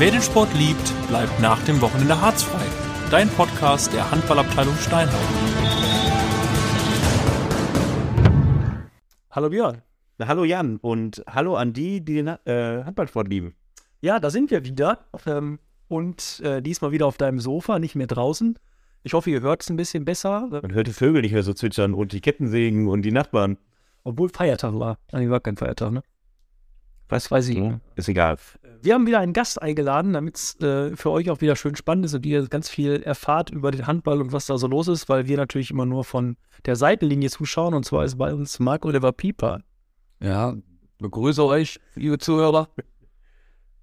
Wer den Sport liebt, bleibt nach dem Wochenende harzfrei. Dein Podcast der Handballabteilung Steinhausen. Hallo Björn. Na, hallo Jan und hallo an die, die den äh, Handballsport lieben. Ja, da sind wir wieder. Ähm, und äh, diesmal wieder auf deinem Sofa, nicht mehr draußen. Ich hoffe, ihr hört es ein bisschen besser. Man hört die Vögel nicht mehr so zwitschern und die Kettensägen und die Nachbarn. Obwohl Feiertag war. Nein, war kein Feiertag, ne? Was weiß ich. Ja, ist egal. Wir haben wieder einen Gast eingeladen, damit es äh, für euch auch wieder schön spannend ist und ihr ganz viel erfahrt über den Handball und was da so los ist, weil wir natürlich immer nur von der Seitenlinie zuschauen. Und zwar ist bei uns Marc Oliver Pieper. Ja, begrüße euch, liebe Zuhörer.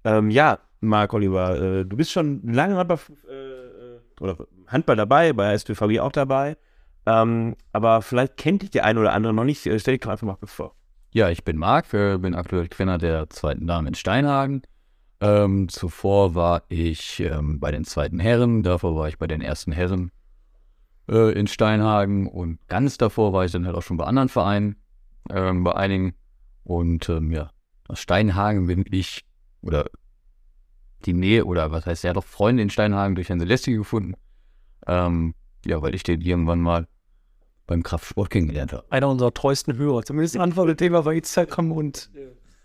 Ähm, ja, Marc Oliver, äh, du bist schon lange Handball, äh, oder Handball dabei, bei SPVG auch dabei. Ähm, aber vielleicht kennt dich der eine oder andere noch nicht. Äh, stell dich doch einfach mal vor. Ja, ich bin Marc, bin aktuell Trainer der zweiten Dame in Steinhagen. Ähm, zuvor war ich ähm, bei den zweiten Herren, davor war ich bei den ersten Herren äh, in Steinhagen und ganz davor war ich dann halt auch schon bei anderen Vereinen, ähm, bei einigen. Und ähm, ja, aus Steinhagen bin ich, oder die Nähe, oder was heißt, er hat auch Freunde in Steinhagen durch Herrn Celesti gefunden. Ähm, ja, weil ich den irgendwann mal beim Kraftsport kennengelernt habe. Einer unserer treuesten Hörer. Zumindest ein Antwortthema bei Instagram und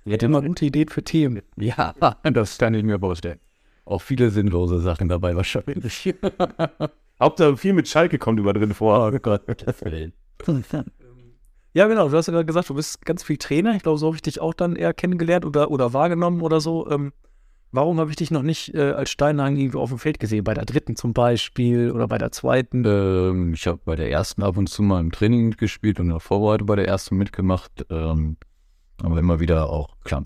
er hat immer gute Ideen für Themen. Ja, das kann ich mir vorstellen. Auch viele sinnlose Sachen dabei wahrscheinlich. Hauptsache viel mit Schalke kommt über drin vor. Oh Gott. Ja, genau. Du hast ja gerade gesagt, du bist ganz viel Trainer. Ich glaube, so habe ich dich auch dann eher kennengelernt oder, oder wahrgenommen oder so. Ähm, Warum habe ich dich noch nicht äh, als Steinhagen irgendwo auf dem Feld gesehen? Bei der dritten zum Beispiel oder bei der zweiten? Ähm, ich habe bei der ersten ab und zu mal im Training mitgespielt und in der Vorbereitung bei der ersten mitgemacht. Ähm, aber immer wieder auch, klar,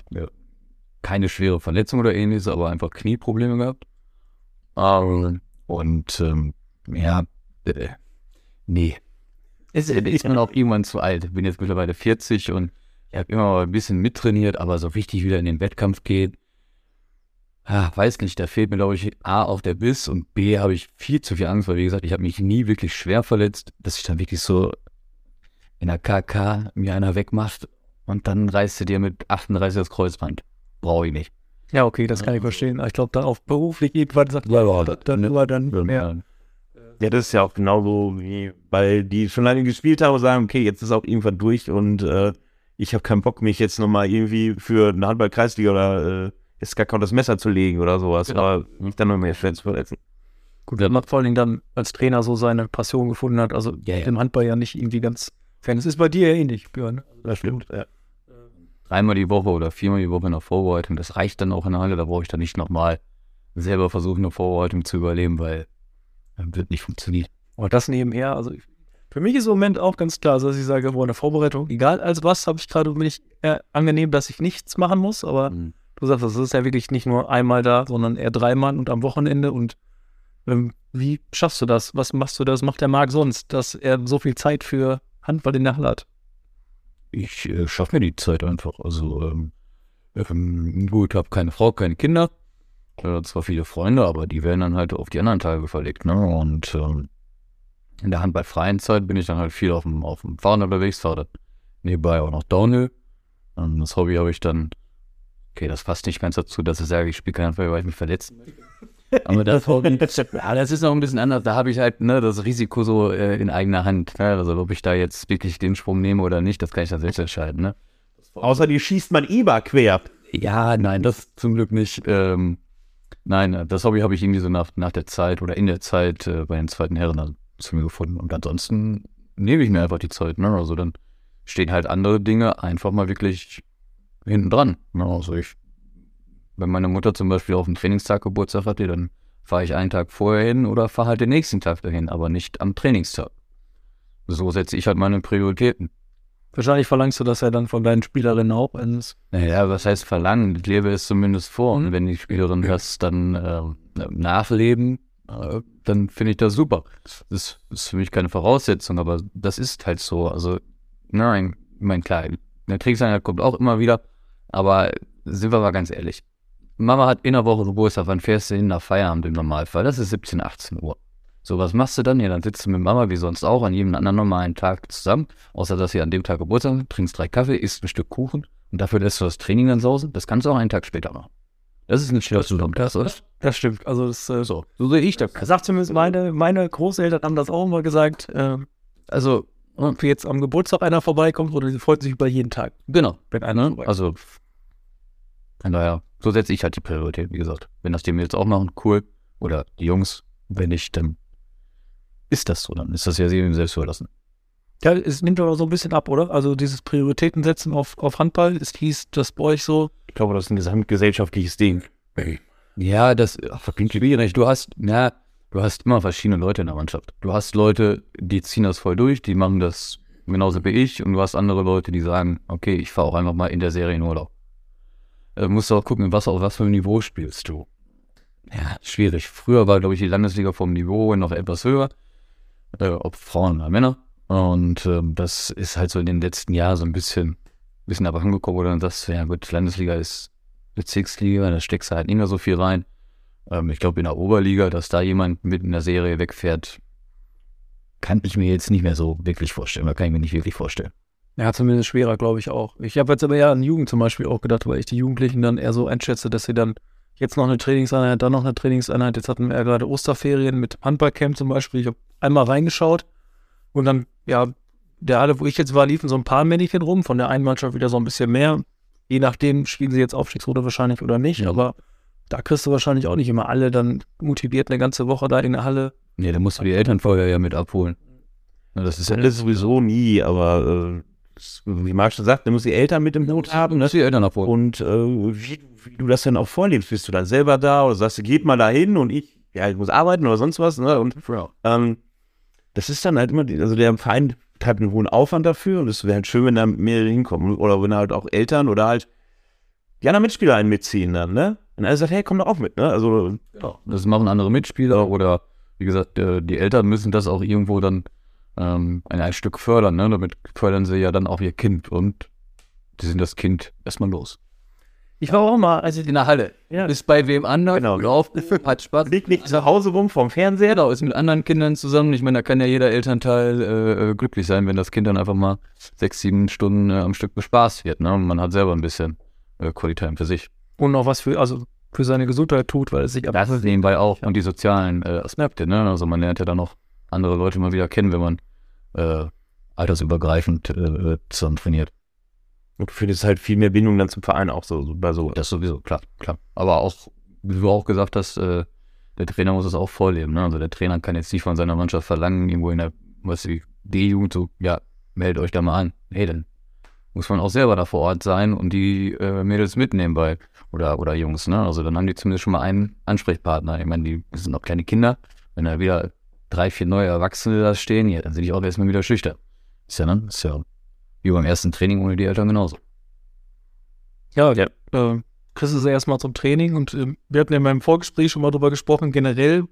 keine schwere Verletzung oder ähnliches, aber einfach Knieprobleme gehabt. Ähm, und ähm, ja, äh, nee. Ist, ist man auch irgendwann zu alt. Bin jetzt mittlerweile 40 und ich habe immer ein bisschen mittrainiert, aber so wichtig wieder in den Wettkampf geht ah, weiß nicht, da fehlt mir, glaube ich, A auf der Biss und B habe ich viel zu viel Angst, weil wie gesagt, ich habe mich nie wirklich schwer verletzt, dass ich dann wirklich so in der KK mir einer wegmacht und dann reißt du dir mit 38 das Kreuzband. Brauche ich nicht. Ja, okay, das kann ich verstehen. Ich glaube, da auf beruflich irgendwann sagt, ja, ja, dann nur dann mehr. Ja, das ist ja auch genauso wie, weil die schon lange gespielt haben und sagen, okay, jetzt ist auch irgendwann durch und äh, ich habe keinen Bock, mich jetzt nochmal irgendwie für eine Handball-Kreisliga oder äh, ist gar kaum das Messer zu legen oder sowas, genau. aber mich dann noch mehr schwer zu verletzen. Gut, wenn man vor allen Dingen dann als Trainer so seine Passion gefunden hat, also ja, ja. im Handball ja nicht irgendwie ganz fern. Es ist bei dir ja ähnlich, Björn. Das stimmt, ja. Dreimal die Woche oder viermal die Woche in der Vorbereitung, das reicht dann auch in der Halle, da brauche ich dann nicht nochmal selber versuchen, eine Vorbereitung zu überleben, weil das wird nicht funktionieren. Und das nebenher, also für mich ist im Moment auch ganz klar, dass ich sage, wo eine Vorbereitung, egal als was, habe ich gerade, bin ich äh, angenehm, dass ich nichts machen muss, aber mhm du sagst, das ist ja wirklich nicht nur einmal da, sondern eher dreimal und am Wochenende. Und ähm, wie schaffst du das? Was machst du das? Macht der Marc sonst, dass er so viel Zeit für Handball in der Halle hat? Ich äh, schaffe mir die Zeit einfach. Also, ähm, ähm, gut, habe keine Frau, keine Kinder. Äh, zwar viele Freunde, aber die werden dann halt auf die anderen Tage verlegt. Ne? Und ähm, in der handballfreien Zeit bin ich dann halt viel auf dem, auf dem Fahren unterwegs, fahre nebenbei auch noch Downhill. Und das Hobby habe ich dann Okay, das passt nicht ganz dazu, dass ich sage, ich spiele keinen Handball, weil ich mich verletzen möchte. Aber das, ja, das ist noch ein bisschen anders. Da habe ich halt ne, das Risiko so äh, in eigener Hand. Ne? Also ob ich da jetzt wirklich den Sprung nehme oder nicht, das kann ich dann selbst entscheiden. Ne? Außer die schießt man IBA quer. Ja, nein, das zum Glück nicht. Ähm, nein, das Hobby habe ich irgendwie so nach, nach der Zeit oder in der Zeit äh, bei den zweiten Herren zu mir gefunden. Und ansonsten nehme ich mir einfach die Zeit. Ne? Also dann stehen halt andere Dinge einfach mal wirklich hinten dran. Ne? Also ich, wenn meine Mutter zum Beispiel auf dem Trainingstag Geburtstag hatte, dann fahre ich einen Tag vorher hin oder fahre halt den nächsten Tag dahin, aber nicht am Trainingstag. So setze ich halt meine Prioritäten. Wahrscheinlich verlangst du das ja dann von deinen Spielerinnen auch. Naja, was heißt verlangen? Ich lebe es zumindest vor. Mhm. Und wenn die Spielerin das dann äh, nachleben, äh, dann finde ich das super. Das ist für mich keine Voraussetzung, aber das ist halt so. Also, nein, ich meine, klar, der Kriegseinheit kommt auch immer wieder. Aber sind wir mal ganz ehrlich. Mama hat in der Woche Geburtstag, wann fährst du hin nach Feierabend im Normalfall? Das ist 17, 18 Uhr. So, was machst du dann? Ja, dann sitzt du mit Mama wie sonst auch an jedem anderen normalen Tag zusammen, außer dass sie an dem Tag Geburtstag hat, trinkst drei Kaffee, isst ein Stück Kuchen und dafür lässt du das Training dann sausen. Das kannst du auch einen Tag später machen. Das ist ein schönes das, oder? Das stimmt. Also das, äh, So, so sehe ich das. sagt zumindest meine, meine Großeltern haben das auch immer gesagt. Äh, also, ob jetzt am Geburtstag einer vorbeikommt oder sie freut sich über jeden Tag, Genau. wenn einer Ne? Also, von daher, so setze ich halt die Priorität, wie gesagt. Wenn das die Mädels auch machen, cool. Oder die Jungs, wenn nicht, dann ist das so. Dann ist das ja jedem selbst überlassen. Ja, es nimmt aber so ein bisschen ab, oder? Also dieses Prioritäten setzen auf, auf Handball, ist hieß das bei euch so. Ich glaube, das ist ein gesamtgesellschaftliches Ding. Ja, das ach, klingt schwierig. Du hast, na, du hast immer verschiedene Leute in der Mannschaft. Du hast Leute, die ziehen das voll durch, die machen das genauso wie ich. Und du hast andere Leute, die sagen, okay, ich fahre auch einfach mal in der Serie in Urlaub. Äh, musst du auch gucken, was auf was für ein Niveau spielst du. Ja, schwierig. Früher war, glaube ich, die Landesliga vom Niveau noch etwas höher. Äh, ob Frauen oder Männer. Und ähm, das ist halt so in den letzten Jahren so ein bisschen, bisschen abhandengekommen, wo du dann sagst, ja gut, Landesliga ist Bezirksliga, da steckst du halt nicht mehr so viel rein. Ähm, ich glaube, in der Oberliga, dass da jemand mit in der Serie wegfährt, kann ich mir jetzt nicht mehr so wirklich vorstellen. Oder kann ich mir nicht wirklich vorstellen. Ja, zumindest schwerer, glaube ich auch. Ich habe jetzt aber eher an Jugend zum Beispiel auch gedacht, weil ich die Jugendlichen dann eher so einschätze, dass sie dann jetzt noch eine Trainingseinheit, dann noch eine Trainingseinheit. Jetzt hatten wir ja gerade Osterferien mit Handballcamp zum Beispiel. Ich habe einmal reingeschaut und dann, ja, der Halle, wo ich jetzt war, liefen so ein paar Männchen rum, von der einen Mannschaft wieder so ein bisschen mehr. Je nachdem spielen sie jetzt Aufstiegsrunde wahrscheinlich oder nicht, Ja. aber da kriegst du wahrscheinlich auch nicht immer alle dann motiviert eine ganze Woche da in der Halle. Nee, da musst du die Eltern vorher ja mit abholen. Ja, das ist ja ist sowieso nie, aber äh, wie Marc schon sagt, du musst die Eltern mit im Boot haben. Ne? die Eltern abholen. Und äh, wie, wie du das dann auch vorlebst, bist du dann selber da oder sagst du, geht mal dahin und ich, ja, ich muss arbeiten oder sonst was. Ne? Und ähm, das ist dann halt immer, also der Verein treibt einen hohen Aufwand dafür und es wäre halt schön, wenn da mehrere hinkommen oder wenn halt auch Eltern oder halt die anderen Mitspieler einen mitziehen dann, ne? Und er sagt, hey, komm doch auch mit, ne? Also, Ja, das machen andere Mitspieler oder wie gesagt, äh, die Eltern müssen das auch irgendwo dann ähm, ein, Stück fördern. Ne? Damit fördern sie ja dann auch ihr Kind und die sind das Kind erstmal los. Ich war auch mal, also In der Halle. Ja. Ist bei wem anders. Genau. Lauf, hat Spaß. liegt nicht zu Hause rum vom Fernseher. Genau, ist mit anderen Kindern zusammen. Ich meine, da kann ja jeder Elternteil äh, äh, glücklich sein, wenn das Kind dann einfach mal sechs, sieben Stunden äh, am Stück bespaßt wird. Ne? Und man hat selber ein bisschen äh, Quality Time für sich. und noch was für, also für seine Gesundheit tut, weil es sich Das ist nebenbei auch. Und die sozialen äh, Aspekte. Ne? Also man lernt ja dann noch andere Leute mal wieder kennen, wenn man äh, altersübergreifend äh, zusammen trainiert. Und du findest halt viel mehr Bindung dann zum Verein auch so, so bei so. Das sowieso, klar, klar. Aber auch, wie du auch gesagt hast, äh, der Trainer muss es auch vorleben. Ne? Also der Trainer kann jetzt nicht von seiner Mannschaft verlangen, irgendwo in der, was die D-Jugend so, ja, meldet euch da mal an. Hey, dann muss man auch selber da vor Ort sein und die äh, Mädels mitnehmen bei, oder, oder Jungs, ne? Also dann haben die zumindest schon mal einen Ansprechpartner. Ich meine, die sind noch kleine Kinder. Wenn da wieder drei, vier neue Erwachsene da stehen, ja, dann sind die auch erstmal wieder schüchtern. Ist ja, ne? Ist ja wie beim ersten Training ohne die Eltern genauso. Ja, ja. Äh, kriegst du sie erstmal zum Training und äh, wir hatten ja in meinem Vorgespräch schon mal drüber gesprochen, generell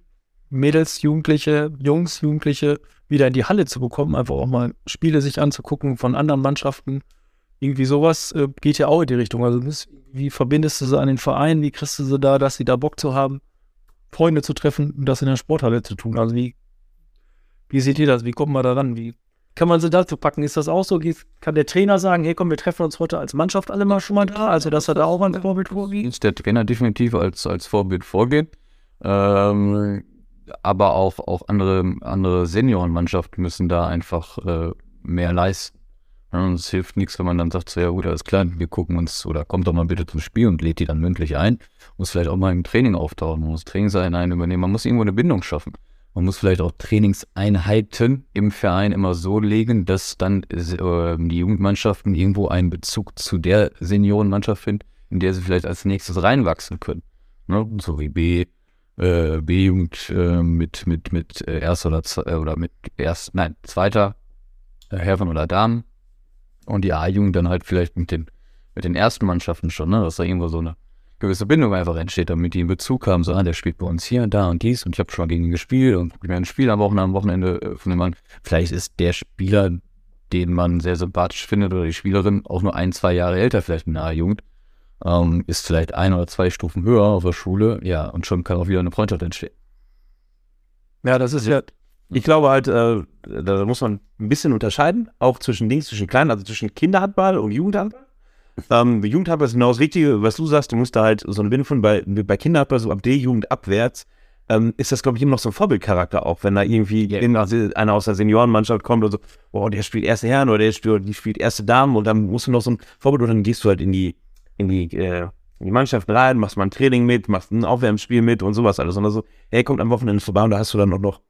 Mädels, Jugendliche, Jungs, Jugendliche wieder in die Halle zu bekommen, einfach auch mal Spiele sich anzugucken von anderen Mannschaften. Irgendwie sowas äh, geht ja auch in die Richtung. Also wie verbindest du sie an den Verein? Wie kriegst du sie da, dass sie da Bock zu haben, Freunde zu treffen und das in der Sporthalle zu tun? Also wie, wie seht ihr das? Wie kommt man da ran? Wie kann man sie dazu packen? Ist das auch so? Kann der Trainer sagen, hey komm, wir treffen uns heute als Mannschaft alle mal schon mal da? Also dass er da auch ein Vorbild vorgeht? ist der Trainer definitiv als, als Vorbild vorgehen. Ähm, aber auch, auch andere, andere Seniorenmannschaften müssen da einfach äh, mehr leisten. Ja, es hilft nichts, wenn man dann sagt, so, ja gut, alles klar, wir gucken uns oder kommt doch mal bitte zum Spiel und lädt die dann mündlich ein. Muss vielleicht auch mal im Training auftauchen, muss Trainingseinheiten übernehmen, man muss irgendwo eine Bindung schaffen. Man muss vielleicht auch Trainingseinheiten im Verein immer so legen, dass dann äh, die Jugendmannschaften irgendwo einen Bezug zu der Seniorenmannschaft finden, in der sie vielleicht als nächstes reinwachsen können. Ne? So wie B, äh, B-Jugend äh, mit, mit, mit äh, erster oder, äh, oder mit erst, nein, zweiter Herren oder Damen und die A-Jugend dann halt vielleicht mit den, mit den ersten Mannschaften schon, ne? dass da irgendwo so eine gewisse Bindung einfach entsteht, damit die einen Bezug haben, so, ah, der spielt bei uns hier, da und dies und ich habe schon mal gegen ihn gespielt und werden ein Spiel am Wochenende, am Wochenende äh, von dem Mann. Vielleicht ist der Spieler, den man sehr sympathisch findet oder die Spielerin auch nur ein, zwei Jahre älter vielleicht in der A-Jugend, ähm, ist vielleicht ein oder zwei Stufen höher auf der Schule, ja, und schon kann auch wieder eine Freundschaft entstehen. Ja, das ist ja, Ich glaube halt, äh, da muss man ein bisschen unterscheiden, auch zwischen Dings, zwischen kleinen, also zwischen Kinderhandball und Jugendhandball. Ähm, Jugendhandball ist genau das Richtige, was du sagst, du musst da halt so eine Bindung von, bei, bei Kinderhandball, so ab D-Jugend abwärts, ähm, ist das, glaube ich, immer noch so ein Vorbildcharakter auch, wenn da irgendwie in- einer aus der Seniorenmannschaft kommt und so, oh, der spielt erste Herren oder der spielt, die spielt erste Damen und dann musst du noch so ein Vorbild und dann gehst du halt in die, in die, äh, in die Mannschaften rein, machst mal ein Training mit, machst ein Aufwärmspiel mit und sowas alles. Und so, hey, kommt am Wochenende vorbei und da hast du dann auch noch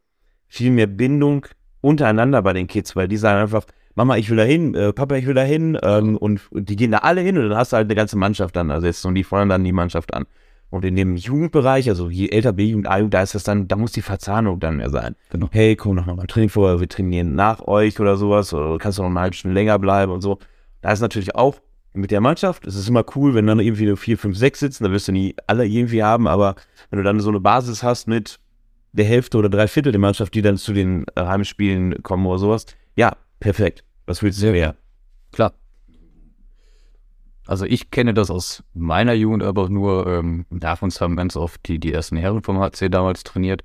viel mehr Bindung untereinander bei den Kids, weil die sagen einfach, Mama, ich will da hin, äh, Papa, ich will da hin, ähm, und, und die gehen da alle hin und dann hast du halt eine ganze Mannschaft dann, also jetzt und die feuern dann die Mannschaft an. Und in dem Jugendbereich, also je älter B-Jugend, A-Jugend, da ist das dann, da muss die Verzahnung dann mehr sein. Genau. Hey, komm noch mal beim Training vor, wir trainieren nach euch oder sowas, oder kannst du noch eine halbe Stunde länger bleiben und so. Da ist natürlich auch mit der Mannschaft, es ist immer cool, wenn dann irgendwie nur vier, fünf, sechs sitzen, da wirst du nie alle irgendwie haben, aber wenn du dann so eine Basis hast mit der Hälfte oder drei Viertel der Mannschaft, die dann zu den Heimspielen kommen oder sowas, ja, perfekt. Was willst du mehr? Klar. Also ich kenne das aus meiner Jugend aber nur, ähm, uns haben ganz oft die, die ersten Herren vom HC damals trainiert.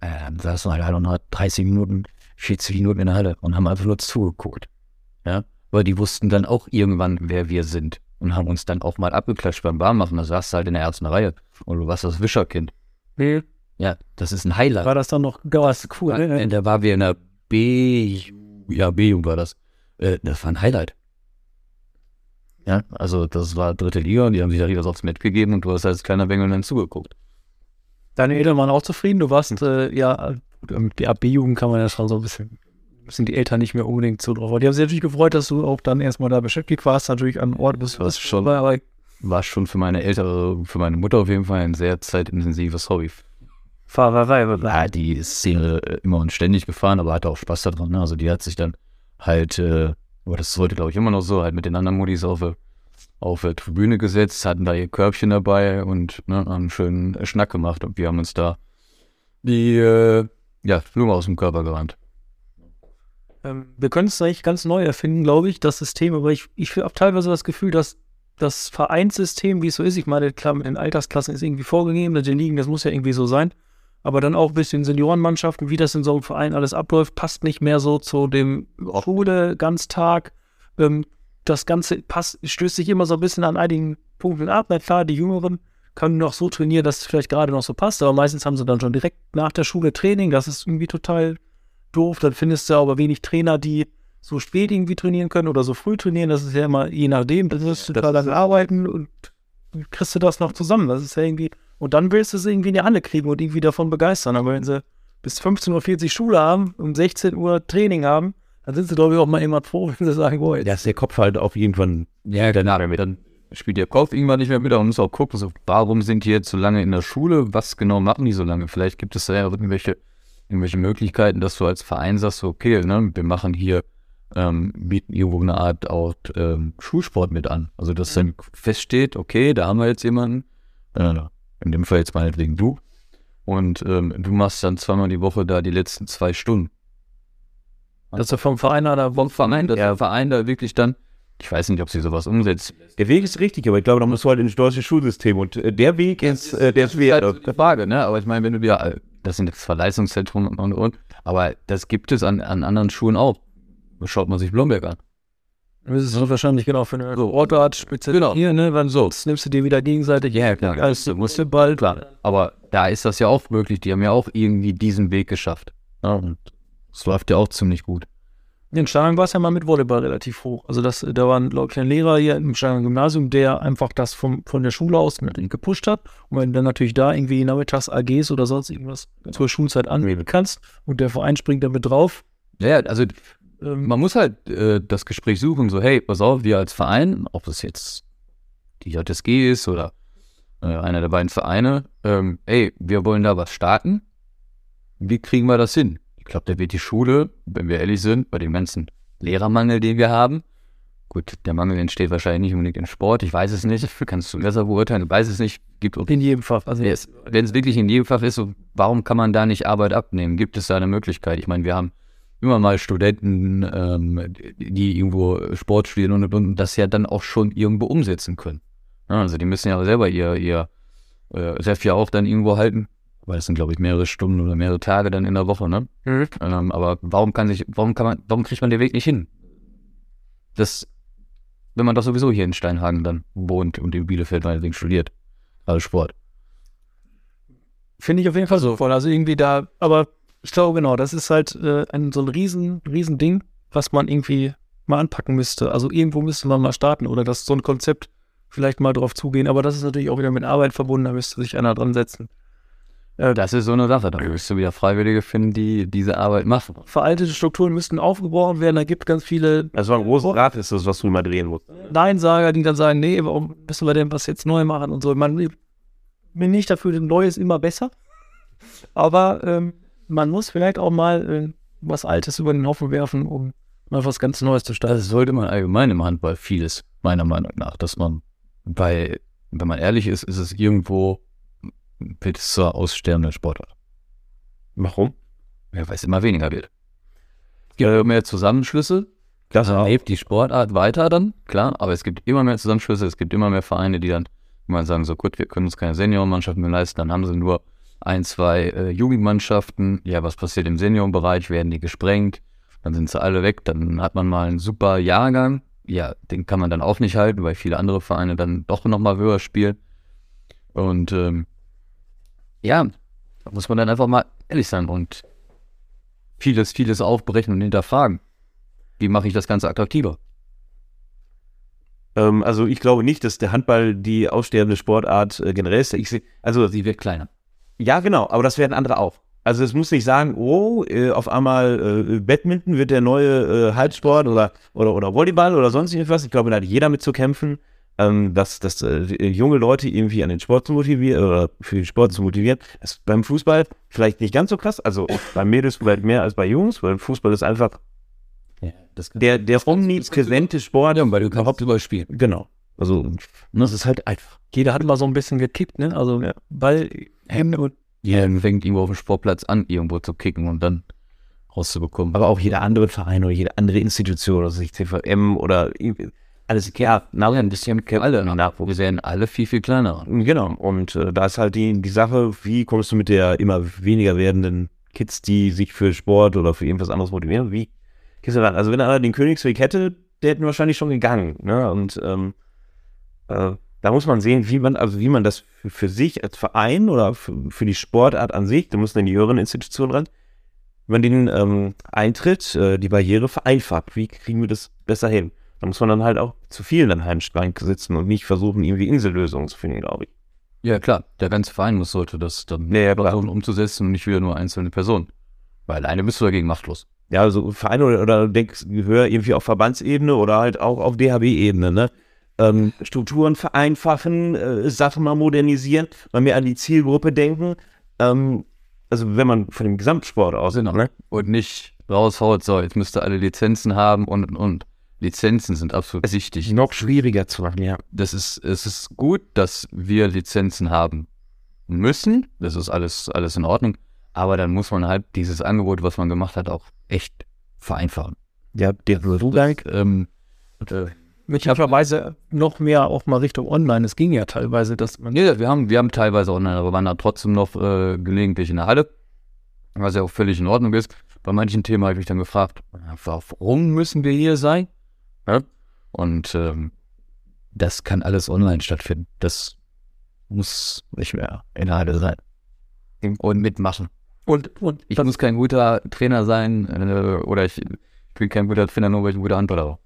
Äh, dann saßen halt alle noch 30 Minuten, 40 Minuten in der Halle und haben einfach nur zugeguckt. Ja, weil die wussten dann auch irgendwann, wer wir sind und haben uns dann auch mal abgeklatscht beim Barmachen. Da saß du halt in der ersten Reihe und du warst das Wischerkind. Nee, Ja, das ist ein Highlight. war das dann noch, das cool, ne? Da war wir in der B, ja, B-Jugend war das. Äh, das war ein Highlight. Ja, also das war dritte Liga und die haben sich da richtig was aufs Met gegeben und du hast als kleiner Bengel dann zugeguckt. Deine Eltern waren auch zufrieden, du warst, äh, ja, mit der AB-Jugend kann man ja schon so ein bisschen, sind die Eltern nicht mehr unbedingt so drauf. Aber die haben sich natürlich gefreut, dass du auch dann erstmal da beschäftigt warst, natürlich an Ort bist. Das schon. War schon für meine ältere, für meine Mutter auf jeden Fall ein sehr zeitintensives Hobby. Fahrerei, Ja, die ist äh, immer und ständig gefahren, aber hatte auch Spaß daran. Ne? Also die hat sich dann halt, äh, aber das heute glaube ich immer noch so, halt mit den anderen Modis auf, der- auf der Tribüne gesetzt, hatten da ihr Körbchen dabei und ne, haben einen schönen Schnack gemacht und wir haben uns da die äh, ja, Blume aus dem Körper gerannt. Ähm, wir können es eigentlich ganz neu erfinden, glaube ich, das System. Aber ich, ich habe teilweise das Gefühl, dass das Vereinssystem, wie es so ist, ich meine, klar, mit den Altersklassen ist irgendwie vorgegeben, mit den Ligen, das muss ja irgendwie so sein. Aber dann auch ein bisschen Seniorenmannschaften, wie das in so einem Verein alles abläuft, passt nicht mehr so zu dem Schule, Ganztag. Ähm, das Ganze passt, stößt sich immer so ein bisschen an einigen Punkten ab. Na klar, die Jüngeren können noch so trainieren, dass es vielleicht gerade noch so passt, aber meistens haben sie dann schon direkt nach der Schule Training. Das ist irgendwie total doof. Dann findest du aber wenig Trainer, die so spät irgendwie trainieren können oder so früh trainieren. Das ist ja immer je nachdem. Das ist total lange arbeiten und kriegst du das noch zusammen. Das ist ja irgendwie. Und dann willst du sie irgendwie in die Halle kriegen und irgendwie davon begeistern. Aber wenn sie bis 15.40 Uhr Schule haben, um 16 Uhr Training haben, dann sind sie, glaube ich, auch mal immer froh, wenn sie sagen, boah, jetzt Da ist der Kopf halt auf irgendwann. Ja, danach, dann spielt der Kopf irgendwann nicht mehr mit und muss auch gucken, so, warum sind die jetzt so lange in der Schule? Was genau machen die so lange? Vielleicht gibt es da ja irgendwelche, irgendwelche Möglichkeiten, dass du als Verein sagst, so, okay, ne, wir machen hier, ähm, bieten irgendwo eine Art auch ähm, Schulsport mit an. Also, dass dann feststeht, okay, da haben wir jetzt jemanden, äh, in dem Fall jetzt meinetwegen du, und ähm, du machst dann zweimal die Woche da die letzten zwei Stunden. dass er vom Verein oder Vom Verein, dass der Verein da wirklich dann, ich weiß nicht, ob sie sowas umsetzt, Der Weg ist richtig, aber ich glaube, da musst du halt ins deutsche Schulsystem und äh, der Weg ist, äh, der ist Das ist halt schwer. Frage, ne? Aber ich meine, wenn du dir, äh, das sind jetzt zwar Leistungszentren und, und, und, aber das gibt es an, an anderen Schulen auch. Schaut man sich Blomberg an. Das ist wahrscheinlich genau für eine Sportart speziell Genau. hier, ne? Wenn so, das nimmst du dir wieder gegenseitig. Ja, klar. Als du musst du bald. Klar. Aber da ist das ja auch möglich. Die haben ja auch irgendwie diesen Weg geschafft. Ja, und es läuft ja auch ziemlich gut. In Steinheim war es ja mal mit Volleyball relativ hoch. Also das, da war, glaube ich, ein Lehrer hier im Steinheim Gymnasium, der einfach das vom, von der Schule aus mit gepusht hat. Und wenn du dann natürlich da irgendwie nachmittags AGs oder sonst irgendwas zur Schulzeit anmelden kannst und der Verein springt damit drauf, Ja, also ähm, man muss halt äh, das Gespräch suchen, so, hey, pass auf, wir als Verein, ob das jetzt die JSG ist oder äh, einer der beiden Vereine, ähm, ey, wir wollen da was starten. Wie kriegen wir das hin? Ich glaube, da wird die Schule, wenn wir ehrlich sind, bei dem ganzen Lehrermangel, den wir haben, gut, der Mangel entsteht wahrscheinlich nicht unbedingt im Sport, ich weiß es nicht, kannst du besser beurteilen, ich weiß es nicht, gibt in jedem Fach. Also es, wenn es wirklich in jedem Fach ist, so, warum kann man da nicht Arbeit abnehmen? Gibt es da eine Möglichkeit? Ich meine, wir haben immer mal Studenten, ähm, die irgendwo Sport studieren und, und das ja dann auch schon irgendwo umsetzen können. Ja, also die müssen ja selber ihr, ihr äh, Ref ja auch dann irgendwo halten, weil es sind, glaube ich, mehrere Stunden oder mehrere Tage dann in der Woche, ne? Mhm. Ähm, aber warum kann sich, warum kann man, warum kriegt man den Weg nicht hin? Das wenn man doch sowieso hier in Steinhagen dann wohnt und in Bielefeld meinetwegen studiert. Also Sport. Finde ich auf jeden Fall so voll. Also irgendwie da, aber ich glaube genau, das ist halt äh, ein, so ein riesen, riesen Ding, was man irgendwie mal anpacken müsste. Also irgendwo müsste man mal starten oder das so ein Konzept vielleicht mal drauf zugehen. Aber das ist natürlich auch wieder mit Arbeit verbunden, da müsste sich einer dran setzen. Äh, das ist so eine Sache. Da wirst du wieder Freiwillige finden, die diese Arbeit machen. Veraltete Strukturen müssten aufgebrochen werden. Da gibt ganz viele Das war ein großes Rad, ist das, was du immer drehen musst. Neinsager, die dann sagen, nee, warum müssen wir denn was jetzt neu machen und so. Man bin nicht dafür, Neues immer besser. Aber ähm, man muss vielleicht auch mal äh, was Altes über den Haufen werfen, um mal was ganz Neues zu starten. Das sollte man allgemein im Handball vieles, meiner Meinung nach, dass man bei, wenn man ehrlich ist, ist es irgendwo wird es zur aussterbenden Sportart. Warum? Ja, weil es immer weniger wird. Es gibt immer mehr Zusammenschlüsse. Das lebt die Sportart weiter dann, klar, aber es gibt immer mehr Zusammenschlüsse, es gibt immer mehr Vereine, die dann mal sagen, so gut, wir können uns keine Seniorenmannschaften mehr leisten, dann haben sie nur ein, zwei äh, Jugendmannschaften. Ja, was passiert im Seniorenbereich? Werden die gesprengt? Dann sind sie alle weg, dann hat man mal einen super Jahrgang. Ja, den kann man dann auch nicht halten, weil viele andere Vereine dann doch nochmal höher spielen. Und ähm, ja, da muss man dann einfach mal ehrlich sein und vieles, vieles aufbrechen und hinterfragen. Wie mache ich das Ganze attraktiver? Ähm, also ich glaube nicht, dass der Handball die aussterbende Sportart äh, generell ist. Ich seh, also Sie wird kleiner. Ja, genau, aber das werden andere auch. Also es muss nicht sagen, oh, äh, auf einmal äh, Badminton wird der neue äh, Halbsport oder, oder, oder Volleyball oder sonst irgendwas. Ich glaube, da hat jeder mit zu kämpfen, ähm, dass, dass äh, junge Leute irgendwie an den Sport zu motivieren oder für den Sport zu motivieren. Das ist beim Fußball vielleicht nicht ganz so krass. Also beim Mädels vielleicht mehr als bei Jungs, weil Fußball ist einfach Ja, der, der omnipräsente Sport. ja, weil du kannst überspielen. Genau. Also, das ist halt einfach. Jeder hat mal so ein bisschen gekickt, ne? Also Ja. Ball, Hände und Ja, dann fängt irgendwo auf dem Sportplatz an, irgendwo zu kicken und dann rauszubekommen. Aber auch jeder andere Verein oder jede andere Institution, oder sich CVM oder irgendwie- alles, ja, na, ja, das haben alle Nachwuchs. Wir werden alle viel, viel kleiner. Genau. Und äh, da ist halt die, die Sache, wie kommst du mit der immer weniger werdenden Kids, die sich für Sport oder für irgendwas anderes motivieren, wie gehst du ran? Also wenn einer den Königsweg hätte, der hätten wahrscheinlich schon gegangen. Ne? Und ähm, äh, da muss man sehen, wie man, also wie man das für, für sich als Verein oder für, für die Sportart an sich, da muss dann die höheren Institutionen ran, wenn man den ähm, Eintritt, äh, die Barriere vereinfacht. Wie kriegen wir das besser hin? Da muss man dann halt auch zu vielen an einem Strang sitzen und nicht versuchen, irgendwie Insellösungen zu finden, glaube ich. Ja, klar, der ganze Verein muss sollte das dann Ja, ja, versuchen umzusetzen und nicht wieder nur einzelne Personen. Weil alleine bist du dagegen machtlos. Ja, also Vereine oder, oder denkst, höher irgendwie auf Verbandsebene oder halt auch auf DHB-Ebene, ne? Ähm, Strukturen vereinfachen, äh, Sachen mal modernisieren, mal mehr an die Zielgruppe denken. Ähm, also wenn man von dem Gesamtsport aus, Genau. ne? Und nicht raushaut, so, jetzt müsst ihr alle Lizenzen haben und, und, und. Lizenzen sind absolut wichtig. noch schwieriger zu machen, ja. Das ist, es ist gut, dass wir Lizenzen haben müssen. Das ist alles, alles in Ordnung. Aber dann muss man halt dieses Angebot, was man gemacht hat, auch echt vereinfachen. Ja, der Zugang. Ähm, äh, möglicherweise noch mehr auch mal Richtung Online. Es ging ja teilweise, dass man Ja, wir haben, wir haben teilweise online, aber waren da trotzdem noch äh, gelegentlich in der Halle, was ja auch völlig in Ordnung ist. Bei manchen Themen habe ich mich dann gefragt, warum müssen wir hier sein? Ja? Und ähm, das kann alles online stattfinden. Das muss nicht mehr in der Halle sein. Und mitmachen. und, und Ich muss kein guter Trainer sein äh, oder ich, ich bin kein guter Trainer, nur weil ich ein guter Handballer war.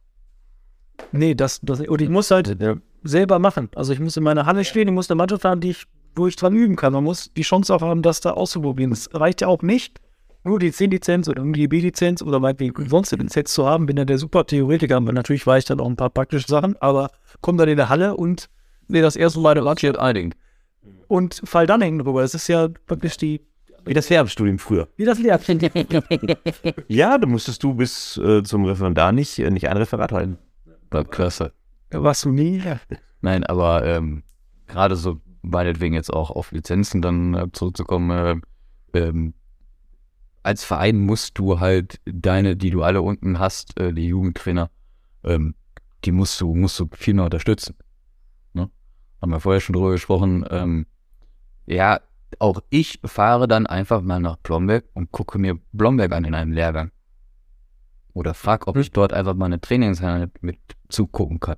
Nee, das, das und ich muss halt selber machen. Also ich muss in meiner Halle stehen, ich muss eine Mannschaft haben, die ich, wo ich dran üben kann. Man muss die Chance auch haben, das da auszuprobieren. Es reicht ja auch nicht, nur die C-Lizenz oder nur die B-Lizenz oder meinetwegen sonst eine Lizenz zu haben. Bin ja der super Theoretiker, aber natürlich weiß ich dann auch ein paar praktische Sachen, aber komm dann in der Halle und nee, das erste Mal der einigen. und fall dann hinten drüber. Das ist ja wirklich die, Wie das Färbestudium früher. wie das lehrt. Ja, da musstest du bis äh, zum Referendar nicht, äh, nicht ein Referat halten. War klasse. Was du nie. Nein, aber ähm, gerade so meinetwegen jetzt auch auf Lizenzen dann äh, zurückzukommen, äh, ähm, als Verein musst du halt deine, die du alle unten hast, äh, die Jugendtrainer, ähm, die musst du, musst du viel mehr unterstützen. Ne? Haben wir vorher schon drüber gesprochen. Ähm, ja, auch ich fahre dann einfach mal nach Blomberg und gucke mir Blomberg an in einem Lehrgang. Oder frag, ob ich dort einfach mal eine Trainingseinheit mit zugucken kann.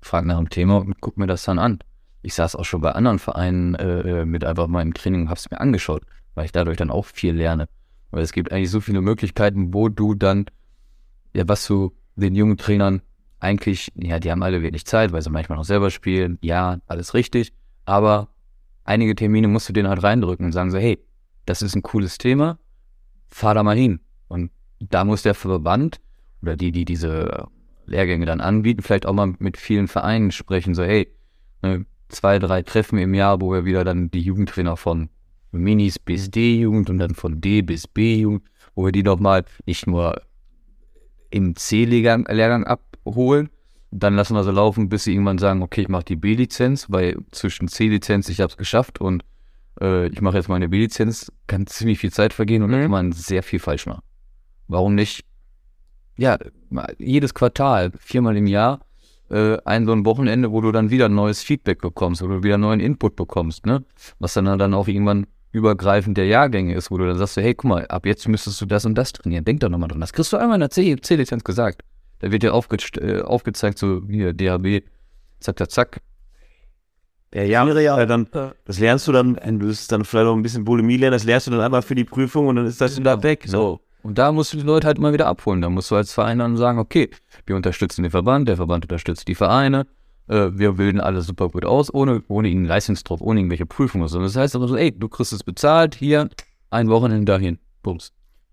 frage nach dem Thema und gucke mir das dann an. Ich saß auch schon bei anderen Vereinen äh, äh mit einfach mal im Training und habe es mir angeschaut, weil ich dadurch dann auch viel lerne. Weil es gibt eigentlich so viele Möglichkeiten, wo du dann, ja, was du den jungen Trainern eigentlich, ja, die haben alle wenig Zeit, weil sie manchmal noch selber spielen. Ja, alles richtig. Aber einige Termine musst du denen halt reindrücken und sagen so, hey, das ist ein cooles Thema, fahr da mal hin. Und da muss der Verband oder die, die diese Lehrgänge dann anbieten, vielleicht auch mal mit vielen Vereinen sprechen, so, hey, ne, zwei, drei Treffen im Jahr, wo wir wieder dann die Jugendtrainer von Minis bis D-Jugend und dann von D bis B-Jugend, wo wir die nochmal nicht nur im C-Lehrgang abholen, dann lassen wir sie laufen, bis sie irgendwann sagen, okay, ich mache die B-Lizenz, weil zwischen C-Lizenz, ich habe es geschafft und äh, ich mache jetzt meine B-Lizenz, kann ziemlich viel Zeit vergehen und mhm. dann kann man sehr viel falsch machen. Warum nicht? Ja, jedes Quartal, viermal im Jahr, äh, ein so ein Wochenende, wo du dann wieder neues Feedback bekommst, wo du wieder neuen Input bekommst, ne? Was dann dann auch irgendwann übergreifend der Jahrgänge ist, wo du dann sagst, hey, guck mal, ab jetzt müsstest du das und das trainieren. Denk doch nochmal dran. Das kriegst du einmal in der C-Lizenz gesagt. Da wird dir aufge äh, aufgezeigt, so hier, DHB, zack, zack, zack. Ja, ja, ja. dann, das lernst du dann, du bist dann vielleicht auch ein bisschen Bulimie lernen, das lernst du dann einmal für die Prüfung und dann ist das da weg. So. Und da musst du die Leute halt immer wieder abholen. Da musst du als Verein dann sagen, okay, wir unterstützen den Verband, der Verband unterstützt die Vereine, äh, wir bilden alles super gut aus, ohne, ohne ihnen Leistungsdruck, ohne irgendwelche Prüfungen. So. Das heißt aber so, ey, du kriegst es bezahlt, hier, ein Wochenende dahin. Bums.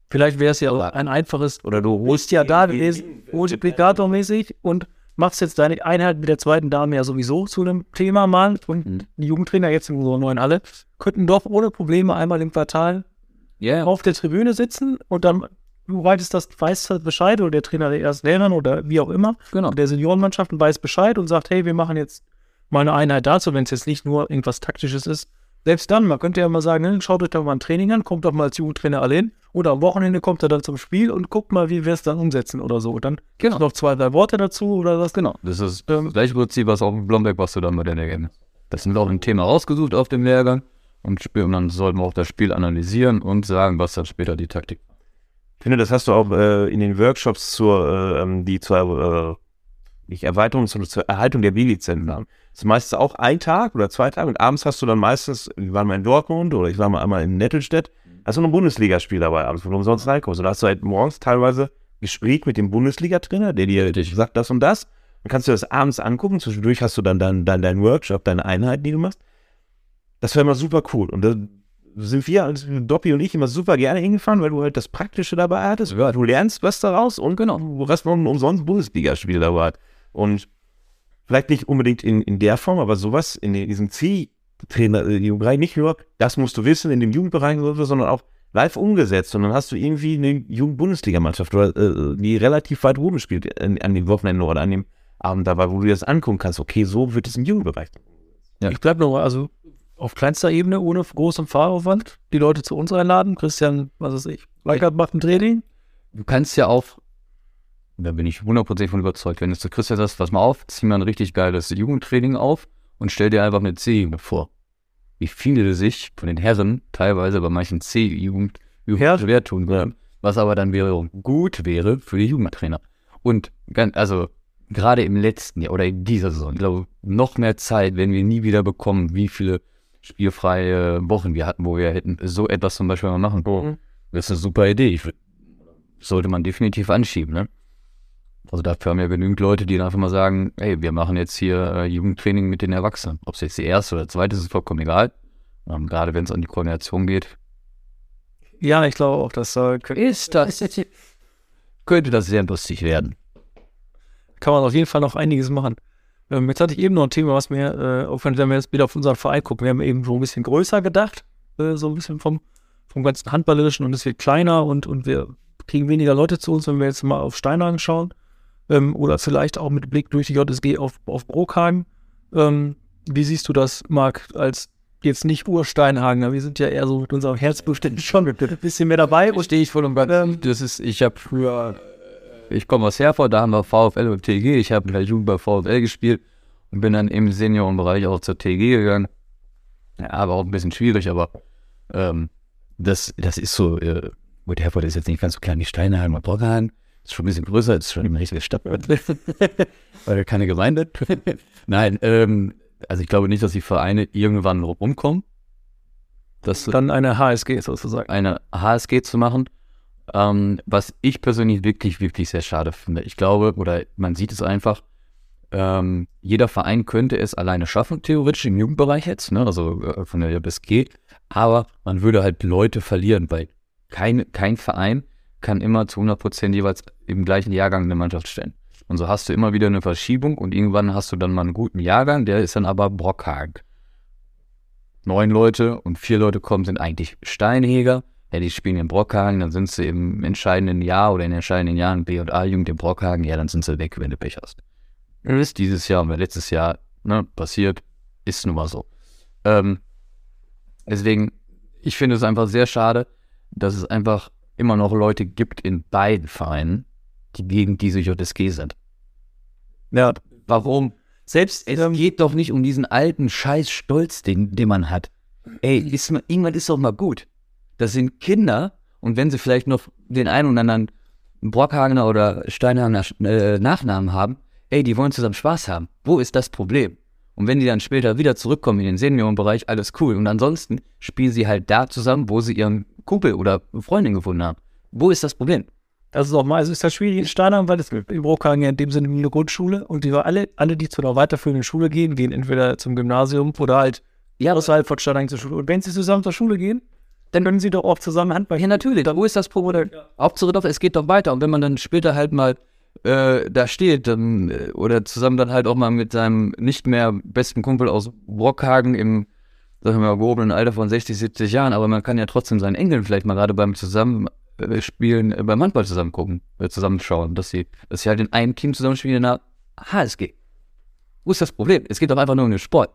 Vielleicht wäre es ja auch ein einfaches, oder du holst ja da gewesen, multiplikatormäßig und machst jetzt deine Einheit mit der zweiten Dame ja sowieso zu einem Thema mal. Und mhm. die Jugendtrainer jetzt in unserer neuen Halle könnten doch ohne Probleme einmal im Quartal yeah. auf der Tribüne sitzen und dann du weißt das, weißt halt Bescheid oder der Trainer der ersten Lehrern oder wie auch immer, genau. der Seniorenmannschaften weiß Bescheid und sagt, hey, wir machen jetzt mal eine Einheit dazu, wenn es jetzt nicht nur irgendwas Taktisches ist. Selbst dann, man könnte ja mal sagen, ne, schaut euch doch mal ein Training an, kommt doch mal als Jugendtrainer allein oder am Wochenende kommt er dann zum Spiel und guckt mal, wie wir es dann umsetzen oder so. Und dann genau. noch zwei, drei Worte dazu oder was. Genau, das ist ähm, das gleiche Prinzip, was auch in Blomberg was du dann bei der Lehrgang. Das sind wir auch ein Thema rausgesucht auf dem Lehrgang und, und dann sollten wir auch das Spiel analysieren und sagen, was dann später die Taktik war. Ich finde, das hast du auch äh, in den Workshops zur, äh, ähm, die zur, äh, nicht Erweiterung, sondern zur Erhaltung der B-Lizenzen haben. Das ist meistens auch ein Tag oder zwei Tage und abends hast du dann meistens, wir waren mal in Dortmund oder ich war mal einmal in Nettelstedt, hast du noch ein Bundesligaspiel dabei abends, wo du umsonst reinkommst. Und da hast du halt morgens teilweise Gespräch mit dem Bundesliga-Trainer, der dir sagt das und das. Dann kannst du das abends angucken. Zwischendurch hast du dann, dann, dann deinen Workshop, deine Einheiten, die du machst. Das wäre immer super cool. Und da sind wir, also Doppi und ich, immer super gerne hingefahren, weil du halt das Praktische dabei hattest. Ja, du lernst was daraus und genau, du hast noch ein umsonst Bundesligaspiel dabei. Und vielleicht nicht unbedingt in, in der Form, aber sowas in diesem C-Trainer, äh, nicht nur, das musst du wissen in dem Jugendbereich, sondern auch live umgesetzt. Und dann hast du irgendwie eine Jugend-Bundesligamannschaft, äh, die relativ weit oben spielt an, an dem Wochenende oder an dem Abend dabei, wo du dir das angucken kannst. Okay, so wird es im Jugendbereich. Ja. Ich bleibe noch, also auf kleinster Ebene, ohne großen Fahraufwand, die Leute zu uns einladen. Christian, was weiß ich, Weikert macht ein Training. Du kannst ja auch, da bin ich hundertprozentig von überzeugt, wenn du zu Christian sagst, pass mal auf, zieh mal ein richtig geiles Jugendtraining auf und stell dir einfach eine C-Jugend vor. Wie viele sich von den Herren teilweise bei manchen C-Jugend schwer tun würden, was aber dann wäre gut wäre für die Jugendtrainer. Und also gerade im letzten Jahr oder in dieser Saison, ich glaube, noch mehr Zeit werden wir nie wieder bekommen, wie viele spielfreie Wochen wir hatten, wo wir hätten so etwas zum Beispiel mal machen. Mhm. Das ist eine super Idee. Ich, sollte man definitiv anschieben, ne? Also dafür haben wir genügend Leute, die dann einfach mal sagen, hey, wir machen jetzt hier äh, Jugendtraining mit den Erwachsenen. Ob es jetzt die erste oder zweite ist, ist vollkommen egal. Ähm, gerade wenn es an die Koordination geht. Ja, ich glaube auch, dass äh, ist das könnte das sehr lustig werden. Kann man auf jeden Fall noch einiges machen. Ähm, jetzt hatte ich eben noch ein Thema, was mir, äh, wenn wir jetzt wieder auf unseren Verein gucken, wir haben eben so ein bisschen größer gedacht, äh, so ein bisschen vom, vom ganzen Handballerischen und es wird kleiner und, und wir kriegen weniger Leute zu uns, wenn wir jetzt mal auf Steinhagen schauen. Ähm, oder vielleicht auch mit Blick durch die JSG auf, auf Brookhagen. Ähm, wie siehst du das, Marc, als jetzt nicht Ursteinhagen, wir sind ja eher so mit unserem Herzbestände schon ein bisschen mehr dabei. Stehe ich voll und ganz. Ähm, das ist, ich habe früher ich komme aus Herford, da haben wir VfL und TG. Ich habe in der Jugend bei VfL gespielt und bin dann im Seniorenbereich auch zur TG gegangen. Ja, aber auch ein bisschen schwierig, aber ähm, das, das ist so, äh, gut, Herford ist jetzt nicht ganz so klein wie Steinheim und Brockenheim. Ist schon ein bisschen größer, ist schon eine richtige Stadt. Weil keine Gemeinde. Nein, ähm, also ich glaube nicht, dass die Vereine irgendwann rumkommen. Das Dann eine HSG sozusagen. eine HSG zu machen. Ähm, was ich persönlich wirklich, wirklich sehr schade finde. Ich glaube, oder man sieht es einfach, ähm, jeder Verein könnte es alleine schaffen, theoretisch im Jugendbereich jetzt, ne? also äh, von der JBSG, aber man würde halt Leute verlieren, weil kein, kein Verein kann immer zu 100% jeweils im gleichen Jahrgang eine Mannschaft stellen. Und so hast du immer wieder eine Verschiebung und irgendwann hast du dann mal einen guten Jahrgang, der ist dann aber Brockhagen. Neun Leute und vier Leute kommen, sind eigentlich Steinheger. Ja, die spielen in Brockhagen, dann sind sie im entscheidenden Jahr oder in den entscheidenden Jahren B- und A-Jugend in Brockhagen, ja, dann sind sie weg, wenn du Pech hast. Das ist dieses Jahr und letztes Jahr ne, passiert, ist nun mal so. Ähm, deswegen, ich finde es einfach sehr schade, dass es einfach immer noch Leute gibt in beiden Vereinen, die gegen diese JSG sind. Ja, Warum? selbst Es ähm, geht doch nicht um diesen alten Scheiß Stolz, den, den man hat. Ey, ist, mal- irgendwann ist doch mal gut. Das sind Kinder und wenn sie vielleicht noch den einen oder anderen Brockhagener oder Steinhagener äh, Nachnamen haben, ey, die wollen zusammen Spaß haben. Wo ist das Problem? Und wenn die dann später wieder zurückkommen in den Seniorenbereich, alles cool. Und ansonsten spielen sie halt da zusammen, wo sie ihren Kumpel oder Freundin gefunden haben. Wo ist das Problem? Das ist auch mal, also ist das schwierig in Steinheim, weil es in Brockhagen ja in dem Sinne eine Grundschule und die war alle, alle, die zu einer weiterführenden Schule gehen, gehen entweder zum Gymnasium oder halt Ja, außerhalb von Steinheim zur Schule. Und wenn sie zusammen zur Schule gehen, dann können sie doch auch zusammen Handball Ja, natürlich. Wo ist das Problem? Hauptsache doch, es geht doch weiter. Und wenn man dann später halt mal äh, da steht dann, äh, oder zusammen dann halt auch mal mit seinem nicht mehr besten Kumpel aus Brockhagen im, sagen wir mal, gehobenen Alter von 60, 70 Jahren, aber man kann ja trotzdem seinen Enkeln vielleicht mal gerade beim Zusammenspielen, äh, beim Handball zusammen gucken, äh, zusammenschauen, dass sie, dass sie halt in einem Team zusammenspielen in der HSG. Wo ist das Problem? Es geht doch einfach nur um den Sport.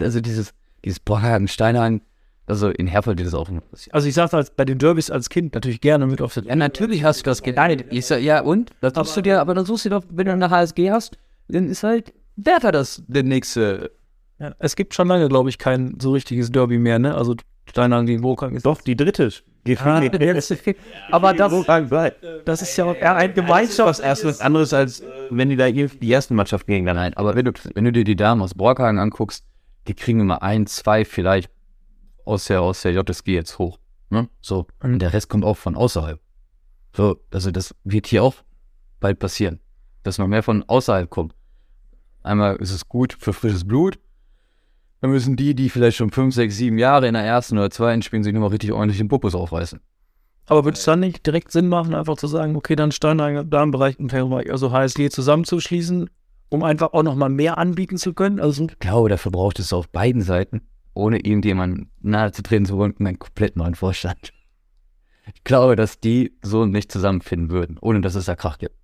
Also dieses, dieses Brockhagen, Steinhagen, also in Herford wird das auch Also ich sag's als bei den Derbys als Kind natürlich gerne mit auf der ja, natürlich hast du das geleitet. Ich sag, ja, und? Das suchst du dir, aber dann suchst du dir doch, wenn du eine HSG hast, dann ist halt Werther das der nächste. Ja, es gibt schon lange, glaube ich, kein so richtiges Derby mehr, ne? Also Steinhagen gegen Brockhagen ist Doch, die dritte. Ah, aber das, das das ist ja auch eher ein was erst was anderes, als wenn die da die ersten Mannschaft gegeneinander Nein, aber wenn du, wenn du dir die Damen aus Borkhagen anguckst, die kriegen immer ein, zwei vielleicht aus der, aus der JSG jetzt hoch. Ne? So. Und der Rest kommt auch von außerhalb. So, also das wird hier auch bald passieren. Dass noch mehr von außerhalb kommt. Einmal ist es gut für frisches Blut. Dann müssen die, die vielleicht schon fünf, sechs, sieben Jahre in der ersten oder zweiten spielen, sich nochmal richtig ordentlich den Puppus aufreißen. Aber würde es dann nicht direkt Sinn machen, einfach zu sagen, okay, dann Steinhagen, Damenbereich und Herrenbereich, also HSG zusammenzuschließen, um einfach auch nochmal mehr anbieten zu können? Also Ich glaube, dafür braucht es auf beiden Seiten, ohne irgendjemandem nahe zu treten zu wollen, einen komplett neuen Vorstand. Ich glaube, dass die so nicht zusammenfinden würden, ohne dass es da Krach gibt.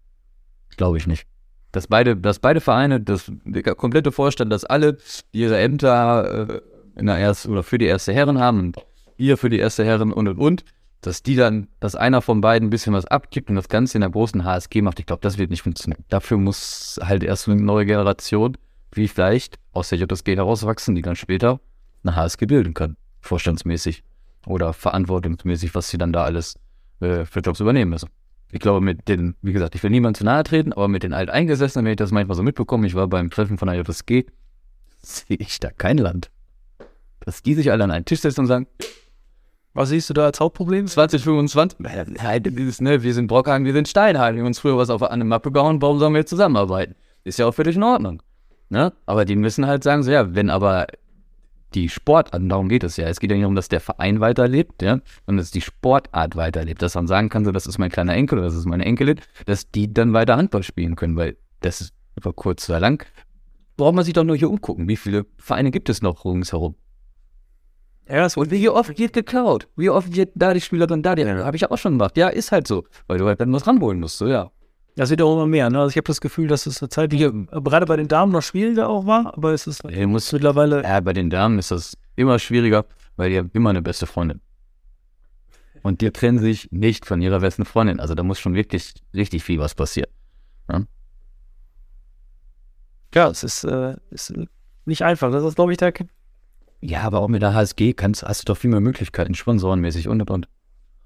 Glaube ich nicht. Dass beide, dass beide Vereine, das, der komplette Vorstand, dass alle ihre Ämter äh, in der ersten oder für die erste Herren haben und ihr für die erste Herren und und und, dass die dann, dass einer von beiden ein bisschen was abgibt und das Ganze in der großen HSG macht, ich glaube, das wird nicht funktionieren. Dafür muss halt erst eine neue Generation, wie vielleicht aus der JSG herauswachsen, die dann später eine HSG bilden können, vorstandsmäßig oder verantwortungsmäßig, was sie dann da alles äh, für Jobs übernehmen müssen. Ich glaube, mit den, wie gesagt, ich will niemand zu nahe treten, aber mit den Alteingesessenen, wenn ich das manchmal so mitbekomme, ich war beim Treffen von der JSG, sehe ich da kein Land. Dass die sich alle an einen Tisch setzen und sagen, was siehst du da als Hauptproblem? 2025, nein, das ist, ne, wir sind Brockhagen, wir sind Steinhagen, wir haben uns früher was auf eine Mappe gehauen, warum sollen wir jetzt zusammenarbeiten? Ist ja auch völlig in Ordnung. Ne? Aber die müssen halt sagen, so ja, wenn aber die Sportart, darum geht es ja, es geht ja nicht darum, dass der Verein weiterlebt, ja, sondern dass die Sportart weiterlebt, dass man sagen kann, so, das ist mein kleiner Enkel oder das ist meine Enkelin, dass die dann weiter Handball spielen können, weil das ist über kurz oder lang, braucht man sich doch nur hier umgucken, wie viele Vereine gibt es noch ringsherum? Ja, es Und wie oft wird geklaut? Wie oft wird da die Spielerin, da die, habe ich auch schon gemacht. Ja, ist halt so, weil du halt dann was ranholen musst, so ja. Das wird auch immer mehr. Ne? Also ich habe das Gefühl, dass es eine Zeit, die gerade bei den Damen noch schwieriger auch war, aber es ist Du musst, mittlerweile. ja, bei den Damen ist das immer schwieriger, weil die haben immer eine beste Freundin. Und die trennen sich nicht von ihrer besten Freundin. Also da muss schon wirklich richtig viel was passieren. Ja, es ist, äh, ist nicht einfach. Das ist, glaube ich, der. Ja, aber auch mit der HSG kannst, hast du doch viel mehr Möglichkeiten, sponsorenmäßig und und und.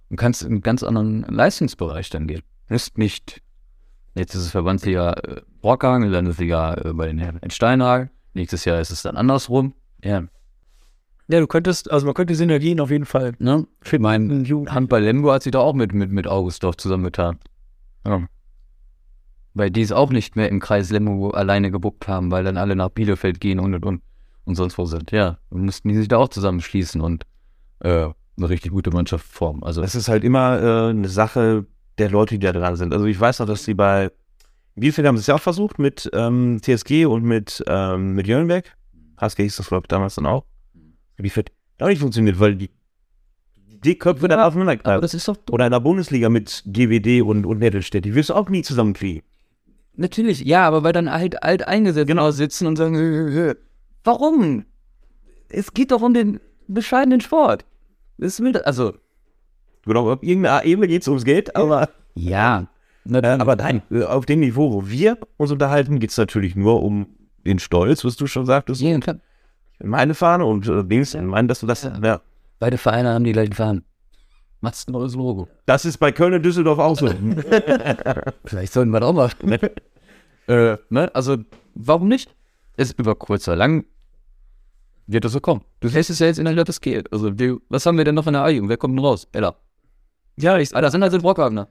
Und kannst in einen ganz anderen Leistungsbereich dann gehen. müsst nicht, jetzt ist es Verbandsliga äh, Brockhagen, Landesliga äh, bei den Herren in Steinhagen, nächstes Jahr ist es dann andersrum. Ja, Ja, du könntest, also man könnte Synergien auf jeden Fall. ne? Ich mein finden. Ju- Handball Lemgo hat sich da auch mit, mit, mit Augustdorf zusammengetan. Ja. Weil die es auch nicht mehr im Kreis Lemgo alleine gebuckt haben, weil dann alle nach Bielefeld gehen und und und, und sonst wo sind. Ja, dann mussten die sich da auch zusammenschließen und äh, eine richtig gute Mannschaft formen. Also Das ist halt immer äh, eine Sache der Leute, die da dran sind. Also ich weiß noch, dass die bei Bielefeld haben sie es ja auch versucht mit ähm, TSG und mit, ähm, mit Jörnberg. HSG hieß das, glaube ich, damals dann auch. Bielefeld hat auch nicht funktioniert, weil die, die Köpfe dann aufeinander knallen. das ist doch Oder in der Bundesliga mit GWD und, und Nettelstedt. Die wirst du auch nie zusammenkriegen. Natürlich, ja, aber weil dann halt alt eingesetzt genau. sitzen und sagen, "Hö, hö, hö." warum? Es geht doch um den bescheidenen Sport. Es will, also, Genau, auf irgendeiner Ebene geht es ums Geld, aber, ja, äh, aber nein, äh, auf dem Niveau, wo wir uns unterhalten, geht es natürlich nur um den Stolz, was du schon sagtest. ja, klar. Meine Fahne und äh, Dings, mein, dass du das, Ja. ja. Beide Vereine haben die gleichen Fahnen. Macht's ein neues Logo. Das ist bei Köln und Düsseldorf auch so. Vielleicht sollten wir das auch machen. äh, ne? Also, warum nicht? Es über kurz oder lang wird das so kommen. Du lässt es ja jetzt in der das geht. Also, wir, was haben wir denn noch in der A-Jugend? Wer kommt denn raus? Ella. Ja, ich, Ah, das sind halt Brockhagener.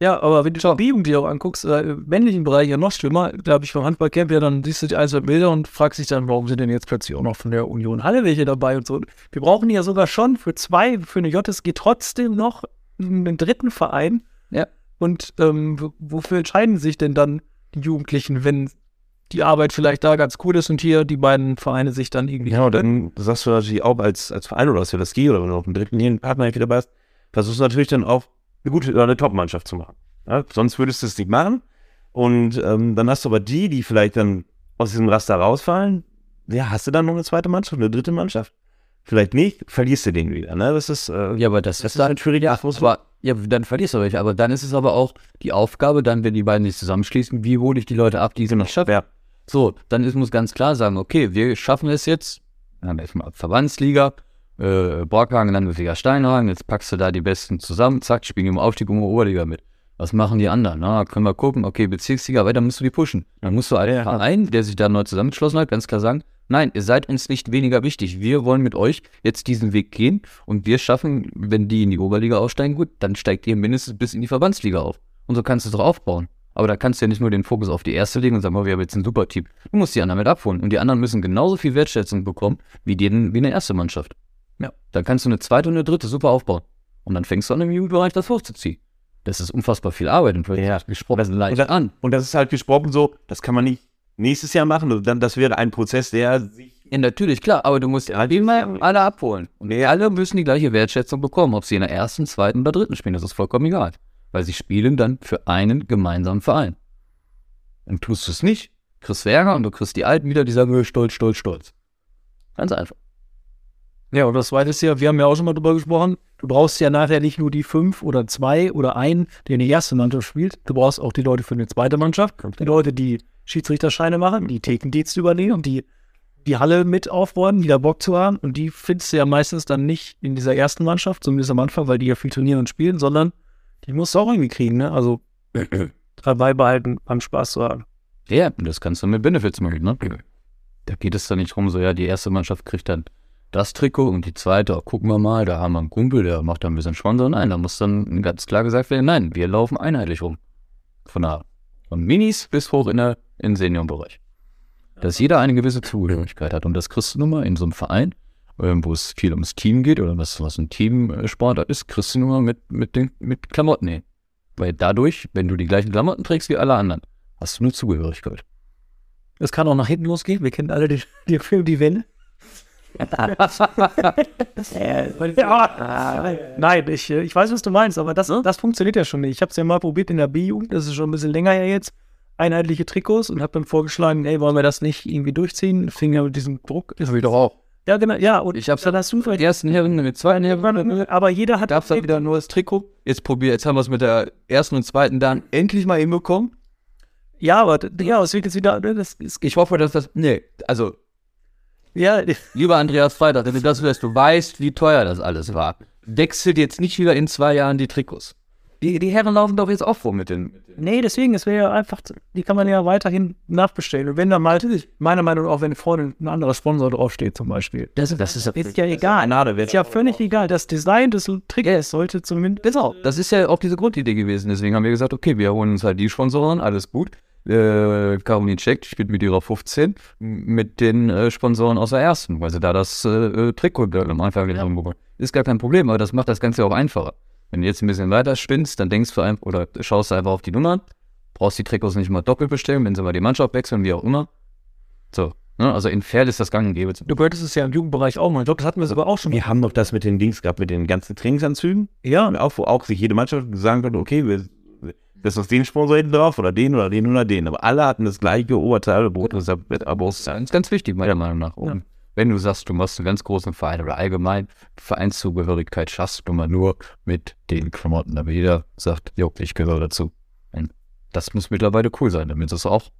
ja, aber wenn du die B-Jugend dir auch anguckst, äh, im männlichen Bereich ja noch schlimmer, glaube ich, vom Handballcamp, ja, dann siehst du die ein, zwei Bilder und fragst dich dann, warum sind denn jetzt plötzlich auch noch von der Union Halle welche dabei und so. Wir brauchen ja sogar schon für zwei, für eine JSG trotzdem noch einen dritten Verein. Ja. Und ähm, wofür entscheiden sich denn dann die Jugendlichen, wenn die Arbeit vielleicht da ganz cool ist und hier die beiden Vereine sich dann irgendwie. Genau, dann sagst du natürlich auch als, als Verein oder als LSG oder wenn du auf dem dritten jeden Partner irgendwie dabei hast, versuchst du natürlich dann auch eine gute oder eine Top-Mannschaft zu machen. Ja, sonst würdest du es nicht machen. Und ähm, dann hast du aber die, die vielleicht dann aus diesem Raster rausfallen. Ja, hast du dann noch eine zweite Mannschaft, eine dritte Mannschaft? Vielleicht nicht, verlierst du den wieder. Ne? Das ist, äh, Ja, aber das, das ist halt schwierig. Ja, aber, ja, dann verlierst du welche. Aber dann ist es aber auch die Aufgabe, dann, wenn die beiden sich zusammenschließen, wie hole ich die Leute ab, die sie noch schaffen? Ja. So, dann ist, muss ganz klar sagen, okay, wir schaffen es jetzt, dann haben wir jetzt mal Verbandsliga, äh, Borghagen, Landesliga Steinhagen, jetzt packst du da die Besten zusammen, zack, spielen im Aufstieg um die Oberliga mit. Was machen die anderen? Na, können wir gucken, okay, Bezirksliga, weiter musst du die pushen. Dann musst du als Ja. Verein, der sich da neu zusammengeschlossen hat, ganz klar sagen, nein, ihr seid uns nicht weniger wichtig. Wir wollen mit euch jetzt diesen Weg gehen und wir schaffen, wenn die in die Oberliga aufsteigen, gut, dann steigt ihr mindestens bis in die Verbandsliga auf. Und so kannst du es doch aufbauen. Aber da kannst du ja nicht nur den Fokus auf die erste legen und sagen, oh, wir haben jetzt ein super Team. Du musst die anderen mit abholen. Und die anderen müssen genauso viel Wertschätzung bekommen wie, die, wie eine erste Mannschaft. Ja. Dann kannst du eine zweite und eine dritte super aufbauen. Und dann fängst du an, im Jugendbereich das hochzuziehen. Das ist unfassbar viel Arbeit und Ja. gesprochen Das- leicht und das- an. Und das ist halt gesprochen so, das kann man nicht nächstes Jahr machen. Also dann, das wäre ein Prozess, der sich Ja, natürlich, klar, aber du musst ja immer alle abholen. Und alle müssen die gleiche Wertschätzung bekommen, ob sie in der ersten, zweiten oder dritten spielen. Das ist vollkommen egal. Weil sie spielen dann für einen gemeinsamen Verein. Und tust du es nicht, kriegst Ärger und du kriegst die Alten wieder, die sagen, "Äh, stolz, stolz, stolz. Ganz einfach. Ja, und das zweite ist ja, wir haben ja auch schon mal drüber gesprochen, du brauchst ja nachher nicht nur die fünf oder zwei oder einen, der in die erste Mannschaft spielt, du brauchst auch die Leute für eine zweite Mannschaft, die Leute, die Schiedsrichterscheine machen, die Thekendienste übernehmen, die die Halle mit aufräumen, die da Bock zu haben und die findest du ja meistens dann nicht in dieser ersten Mannschaft, zumindest am Anfang, weil die ja viel trainieren und spielen, sondern die musst du auch irgendwie kriegen, ne? Also dabei behalten, beim Spaß zu haben. Ja, das kannst du mit Benefits machen, ne? Da geht es dann nicht drum, so, ja, die erste Mannschaft kriegt dann das Trikot und die zweite, oh, gucken wir mal, da haben wir einen Kumpel, der macht da ein bisschen Sponsor. Nein, da muss dann ganz klar gesagt werden, nein, wir laufen einheitlich rum. Von der, von Minis bis hoch in in den Seniorenbereich. Dass jeder eine gewisse Zugehörigkeit hat. Und das kriegst du nun mal in so einem Verein, ähm, wo es viel ums Team geht oder was, was ein Teamsport ist, kriegst du nun mal mit, mit, den, mit Klamotten hin. Weil dadurch, wenn du die gleichen Klamotten trägst wie alle anderen, hast du eine Zugehörigkeit. Es kann auch nach hinten losgehen, wir kennen alle den, den Film Die Wende. Ja, nein, ich, äh, ich weiß, was du meinst, aber das, das funktioniert ja schon nicht. Ich habe es ja mal probiert in der B-Jugend, das ist schon ein bisschen länger her jetzt, einheitliche Trikots und habe dann vorgeschlagen, ey, wollen wir das nicht irgendwie durchziehen? Fing ja mit diesem Druck. Das will ich doch auch. Ja, genau, ja, und Ich hab's dann hast du Mit ersten Herren, mit zweiten Herren aber jeder hat gab's dann wieder nur das Trikot. Jetzt probier, jetzt haben wir es mit der ersten und zweiten dann endlich mal hinbekommen. Ja, aber ja, es wird jetzt wieder, ne, das Ich hoffe, dass das. Nee, also, ja, lieber Andreas Freitag, wenn du das hörst, du weißt, wie teuer das alles war. Wechselt jetzt nicht wieder in zwei Jahren die Trikots. Die, die Herren laufen doch jetzt auch vor mit den. Nee, deswegen, es wäre ja einfach, die kann man ja weiterhin nachbestellen. Und wenn da mal, meiner Meinung nach, auch wenn vorne ein anderer Sponsor draufsteht zum Beispiel. Das, das ist, Ist ja egal. Gnade, Ist ja völlig egal. Das Design des Tricks sollte zumindest. Genau, das ist ja auch diese Grundidee gewesen. Deswegen haben wir gesagt, okay, wir holen uns halt die Sponsoren, alles gut. Äh, Caroline checkt, spielt mit ihrer 15 mit den äh, Sponsoren aus der ersten, weil sie da das äh, äh Trikot am Anfang ja. haben. Ist gar kein Problem, aber das macht das Ganze auch einfacher. Wenn du jetzt ein bisschen weiter spinnst, dann denkst du einfach, oder schaust du einfach auf die Nummern, brauchst die Trikots nicht mal doppelt bestellen, wenn sie mal die Mannschaft wechseln, wie auch immer. So, ne? also in Pferd ist das gang und gäbe. Du könntest es ja im Jugendbereich auch machen. Ich glaube, das hatten wir aber auch schon. Wir haben doch das mit den Dings gehabt, mit den ganzen Trainingsanzügen. Ja. Auch, wo auch sich jede Mannschaft gesagt hat, okay, wir das ist den Sponsor hinten drauf oder den oder den oder den. Aber alle hatten das gleiche Oberteil, Brot, das ist ganz wichtig, meiner Meinung nach. Ja. Wenn du sagst, du machst einen ganz großen Verein oder allgemein Vereinszugehörigkeit schaffst du mal nur mit den Klamotten. Aber jeder sagt, jo, ich gehöre dazu. Das muss mittlerweile cool sein, damit sie es auch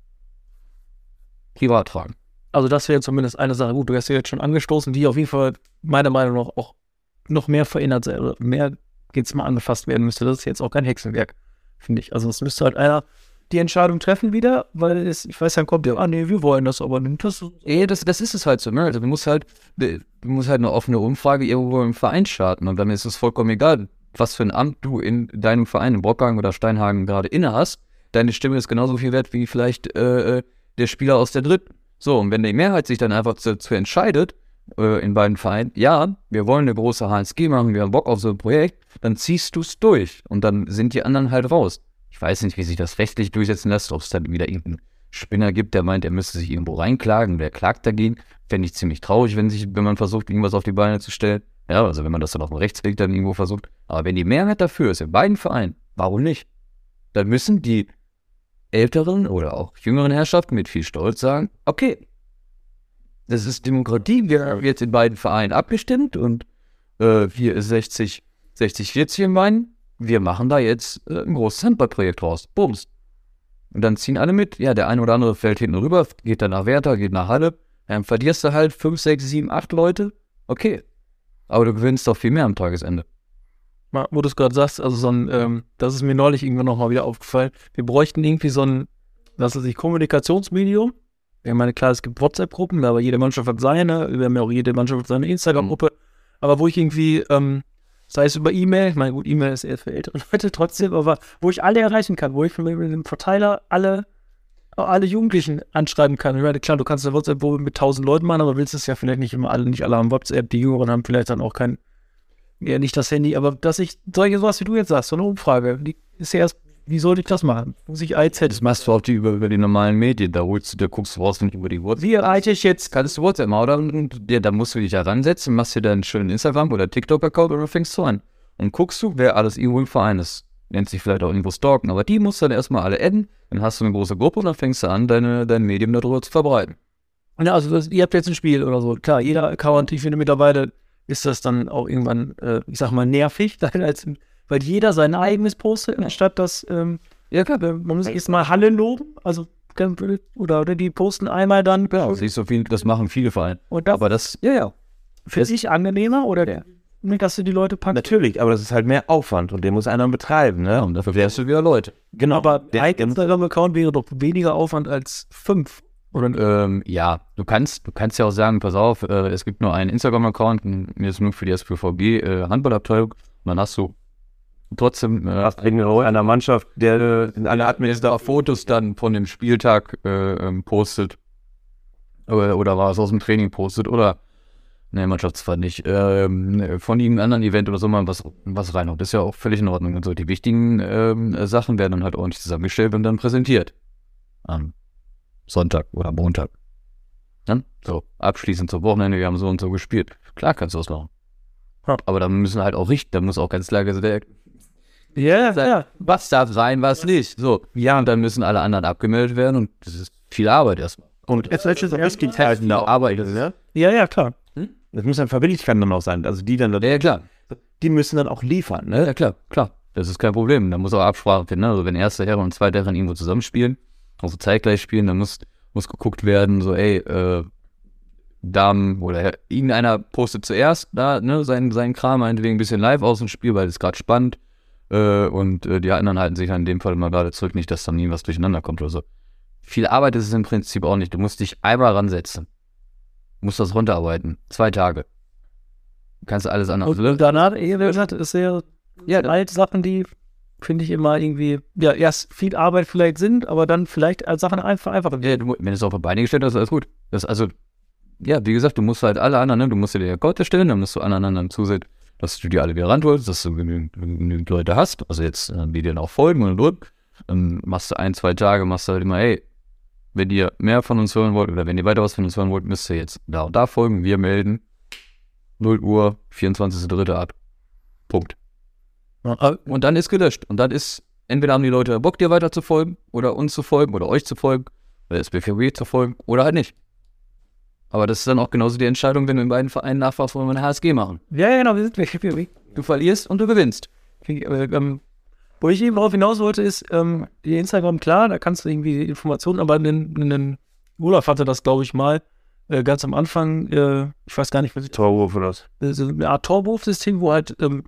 privat tragen. Also das wäre zumindest eine Sache. Gut, du hast ja jetzt schon angestoßen, die auf jeden Fall meiner Meinung nach auch noch mehr verändert, mehr jetzt mal angefasst werden müsste. Das ist jetzt auch kein Hexenwerk finde ich. Also es müsste halt einer die Entscheidung treffen wieder, weil es, ich weiß, dann kommt der, ah nee, wir wollen das aber nicht. Das, eh, das, das ist es halt so, ne? Also du musst halt, du musst halt eine offene Umfrage irgendwo im Verein starten und dann ist es vollkommen egal, was für ein Amt du in deinem Verein, in Brockhagen oder Steinhagen gerade inne hast. Deine Stimme ist genauso viel wert wie vielleicht äh, äh, der Spieler aus der dritten. So, und wenn die Mehrheit sich dann einfach dazu entscheidet, äh, in beiden Vereinen, ja, wir wollen eine große HSG machen, wir haben Bock auf so ein Projekt, dann ziehst du es durch und dann sind die anderen halt raus. Ich weiß nicht, wie sich das rechtlich durchsetzen lässt, ob es dann wieder irgendeinen Spinner gibt, der meint, er müsste sich irgendwo reinklagen, der klagt dagegen. Fände ich ziemlich traurig, wenn, sich, wenn man versucht, irgendwas auf die Beine zu stellen. Ja, also wenn man das dann auf dem Rechtsweg dann irgendwo versucht. Aber wenn die Mehrheit dafür ist, in beiden Vereinen, warum nicht? Dann müssen die älteren oder auch jüngeren Herrschaften mit viel Stolz sagen, okay, das ist Demokratie, wir haben jetzt in beiden Vereinen abgestimmt und äh, hier ist 60, 60, 40 in meinen. Wir machen da jetzt äh, ein großes Handballprojekt raus. Bums. Und dann ziehen alle mit. Ja, der eine oder andere fällt hinten rüber, geht dann nach Werther, geht nach Halle. Dann verlierst du halt 5, 6, 7, 8 Leute. Okay. Aber du gewinnst doch viel mehr am Tagesende. Wo du es gerade sagst, also so ein, ähm, das ist mir neulich irgendwann nochmal wieder aufgefallen. Wir bräuchten irgendwie so ein, was weiß ich, Kommunikationsmedium, ich meine, klar, es gibt WhatsApp-Gruppen, aber jede Mannschaft hat seine, wir haben ja auch jede Mannschaft hat seine Instagram-Gruppe. Aber wo ich irgendwie, ähm, sei es über E-Mail, ich meine, gut, E-Mail ist eher für ältere Leute trotzdem, aber wo ich alle erreichen kann, wo ich mit dem Verteiler alle, alle Jugendlichen anschreiben kann. Ich meine, klar, du kannst eine WhatsApp-Gruppe mit tausend Leuten machen, aber willst es ja vielleicht nicht immer alle, nicht alle haben WhatsApp, die Jüngeren haben vielleicht dann auch kein, eher nicht das Handy, aber dass ich solche sowas wie du jetzt sagst, so eine Umfrage, die ist ja erst wie sollte ich das machen? Muss ich IZ? Das machst du auch die über, über die normalen Medien. Da holst du, da guckst du raus nicht über die WhatsApp. Wie erreiche ich jetzt? Kannst du WhatsApp machen, oder? Ja, da musst du dich heransetzen, machst dir dann einen schönen Instagram- oder TikTok-Account oder fängst du an. Und guckst du, wer alles irgendwo im Verein ist. Nennt sich vielleicht auch irgendwo stalken, aber die musst du dann erstmal alle adden. Dann hast du eine große Gruppe und dann fängst du an, deine, dein Medium darüber zu verbreiten. Ja, also das, ihr habt jetzt ein Spiel oder so. Klar, jeder Account, ich finde mittlerweile ist das dann auch irgendwann, äh, ich sag mal, nervig, als, weil jeder sein eigenes postet, anstatt dass ähm, ja, klar, man muss erstmal Halle loben, also oder, oder die posten einmal dann. Genau, das so viel, das machen viele Vereine. Und das, aber das, ja, ja. Für sich angenehmer oder ja. dass du die Leute packst? Natürlich, aber das ist halt mehr Aufwand und den muss einer betreiben, ne? und dafür wärst du wieder Leute. Genau. Aber ein Instagram-Account wäre doch weniger Aufwand als fünf. Oder? Ähm, ja, du kannst, du kannst ja auch sagen, pass auf, äh, es gibt nur einen Instagram-Account, mir ist nur für die SPVB äh, Handballabteilung, und dann hast du trotzdem äh, einer Mannschaft, der äh, in einer Administrator Fotos dann von dem Spieltag äh, ähm, postet oder, oder war es aus dem Training postet oder ne Mannschaftsfahrt nicht ähm, von irgendeinem anderen Event oder so mal was was reinhaut. Das ist ja auch völlig in Ordnung und so. Die wichtigen ähm, Sachen werden dann halt ordentlich zusammengestellt und dann präsentiert am Sonntag oder Montag. Dann so abschließend zum Wochenende. Wir haben so und so gespielt. Klar kannst du das machen. Aber da müssen halt auch richten, da muss auch ganz klar gesagt ja, ja. Was darf sein, was nicht. So. Ja, und dann müssen alle anderen abgemeldet werden und das ist viel Arbeit erstmal. Und jetzt welches erst geteilt Arbeit ist, ja? Ja, ja, klar. Hm? Das muss dann Verbindlichkeit dann auch sein. Also die dann. Ja, klar. Die müssen dann auch liefern, ne? Ja, klar, klar. Das ist kein Problem. Da muss auch Absprache finden. Ne? Also wenn erste Herren und zweite Herren irgendwo zusammenspielen, also zeitgleich spielen, dann muss, muss geguckt werden, so, ey, äh, Damen oder irgendeiner postet zuerst da, ne, seinen, seinen Kram, meinetwegen ein bisschen live aus dem Spiel, weil es gerade spannend Äh, und äh, die anderen halten sich dann in dem Fall mal gerade zurück, nicht, dass dann nie was durcheinander kommt oder so. Viel Arbeit ist es im Prinzip auch nicht. Du musst dich einmal ransetzen. Du musst das runterarbeiten. Zwei Tage. Du kannst alles anders. Und danach, wie gesagt, ist sehr Ja, halt Sachen, die finde ich immer irgendwie, ja, erst viel Arbeit vielleicht sind, aber dann vielleicht als Sachen einfach einfacher Ja, du, wenn du es auf die Beine gestellt hast, alles gut. Das, also, ja, wie gesagt, du musst halt alle anderen, ne? du musst dir die Account erstellen, dann musst du allen anderen zusehen, dass du die alle wieder ranholst, dass du genügend, genügend Leute hast, also jetzt, äh, die dir auch folgen und und. Dann machst du ein, zwei Tage, machst du halt immer, hey, wenn ihr mehr von uns hören wollt oder wenn ihr weiter was von uns hören wollt, müsst ihr jetzt da und da folgen, wir melden. 0 Uhr, 24.3. ab. Punkt. Ja, Und dann ist gelöscht. Und dann ist, entweder haben die Leute Bock, dir weiter zu folgen, oder uns zu folgen, oder euch zu folgen, oder SBVW zu folgen, oder halt nicht. Aber das ist dann auch genauso die Entscheidung, wenn du in beiden Vereinen nachfragst, wollen wir eine HSG machen. ja, ja, genau, wir sind wir, Du verlierst und du gewinnst. wir, ähm, wo ich eben darauf hinaus wollte, ist, ähm, die Instagram, klar, da kannst du irgendwie Informationen, aber in, in, in Olaf hatte das, glaube ich, mal, äh, ganz am Anfang, äh, ich weiß gar nicht, was ich Torwurf oder was? so eine Art Torwurfsystem, wo halt ähm,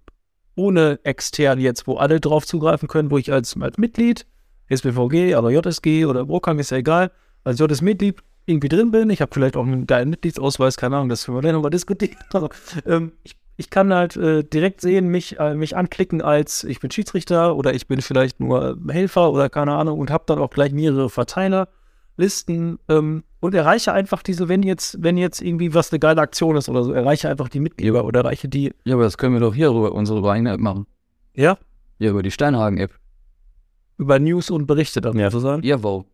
ohne extern jetzt, wo alle drauf zugreifen können, wo ich als, als Mitglied, SBVG, aber JSG oder Brokam, ist ja egal, als JS-Mitglied irgendwie drin bin. Ich habe vielleicht auch einen geilen Mitgliedsausweis, keine Ahnung, das können wir dann nochmal diskutieren. Also, ähm, ich, ich kann halt äh, direkt sehen, mich, äh, mich anklicken als ich bin Schiedsrichter oder ich bin vielleicht nur Helfer oder keine Ahnung und habe dann auch gleich mehrere Verteilerlisten ähm, und erreiche einfach diese, wenn jetzt, wenn jetzt irgendwie was eine geile Aktion ist oder so, erreiche einfach die Mitglieder oder erreiche die. Ja, aber das können wir doch hier über unsere eigene App machen. Ja. Ja, über die Steinhagen-App. Über News und Berichte dann Ja. sozusagen. Ja, wo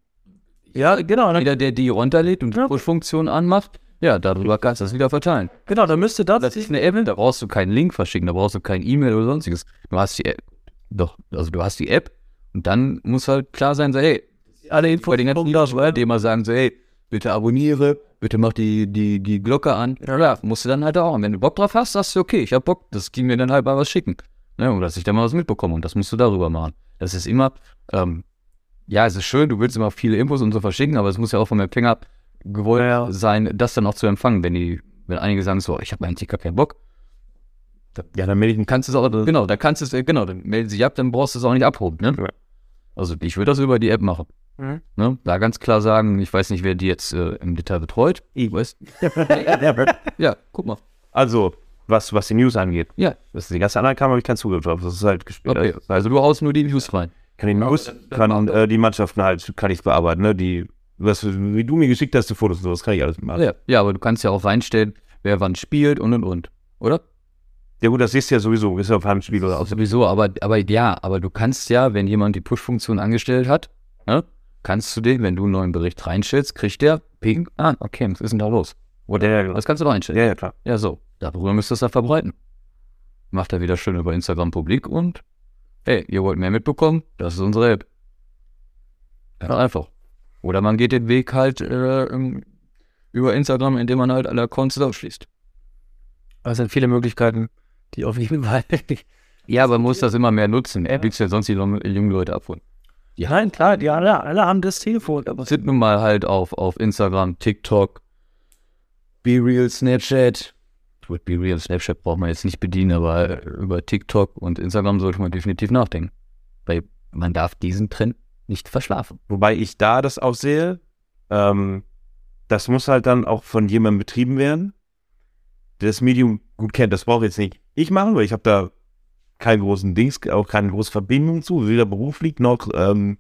Ja, genau. Dann, jeder, der die runterlädt und die. Push-Funktion anmacht, ja, darüber kannst du das wieder verteilen. genau, dann müsste das. Das ist eine App, da brauchst du keinen Link verschicken, da brauchst du kein E-Mail oder sonstiges. Du hast die App. Doch, also du hast die App und dann muss halt klar sein, so, hey, alle Infos bei den ganzen die immer sagen, so, hey, bitte abonniere, bitte mach die, die, die Glocke an. Ja, ja, musst du dann halt auch. Und wenn du Bock drauf hast, sagst du, okay, ich hab Bock, das ging mir dann halt mal was schicken. Ne, und dass ich da mal was mitbekomme und das musst du darüber machen. Das ist immer, ähm, ja, es ist schön, du willst immer viele Infos und so verschicken, aber es muss ja auch vom Empfänger gewollt Ja, sein, das dann auch zu empfangen, wenn die, wenn einige sagen so, ich habe eigentlich gar keinen Bock, Ja, dann melde ich mich. kannst du es auch, genau, da kannst du es, äh, genau, dann melden sie sich ab, dann brauchst du es auch nicht abholen, ne? Ja. Also ich würde das über die App machen. Mhm. Ne? Da ganz klar sagen, ich weiß nicht, wer die jetzt äh, im Detail betreut. Ich. Weiß. Ja, guck mal. Also, was, was die News angeht. Ja, Das die ganze anderen Kamera habe ich keinen Zugriff drauf. Das ist halt gespielt. okay. Also du haust nur die News rein. Kann die News, kann äh, die Mannschaften halt, kann ich bearbeiten, ne? Die, was, wie du mir geschickt hast, die Fotos und sowas, kann ich alles machen. Ja, ja, aber du kannst ja auch reinstellen, wer wann spielt und und und. Oder? Ja gut, das siehst du ja sowieso, ist ja auf einem Spiel oder aus. Sowieso, aber, aber ja, aber du kannst ja, wenn jemand die Push-Funktion angestellt hat, ne, kannst du den, wenn du einen neuen Bericht reinstellst, kriegt der Ping, ah, okay, was ist denn da los? Oder Ja, ja, genau. das kannst du doch einstellen. Ja, ja, klar. Ja, so. Darüber müsst ihr es ja verbreiten. Macht er wieder schön über Instagram publik und hey, ihr wollt mehr mitbekommen? Das ist unsere App. Ja, einfach. Oder man geht den Weg halt äh, über Instagram, indem man halt alle Accounts ausschließt. Es sind viele Möglichkeiten, die auf jeden Fall. Ja, aber man muss das immer mehr nutzen. Du willst ja sonst die jungen Leute abholen. Ja, nein, klar, die alle, alle haben das Telefon. Aber sind nun mal halt auf, auf Instagram, TikTok, BeReal, Snapchat. Gut, BeReal, Snapchat braucht man jetzt nicht bedienen, aber über TikTok und Instagram sollte man definitiv nachdenken. Weil man darf diesen Trend nicht verschlafen. Wobei ich da das auch sehe, ähm, das muss halt dann auch von jemandem betrieben werden, der das Medium gut kennt. Das brauche jetzt nicht ich machen, weil ich habe da keinen großen Dings, auch keine große Verbindung zu, weder beruflich noch, ähm,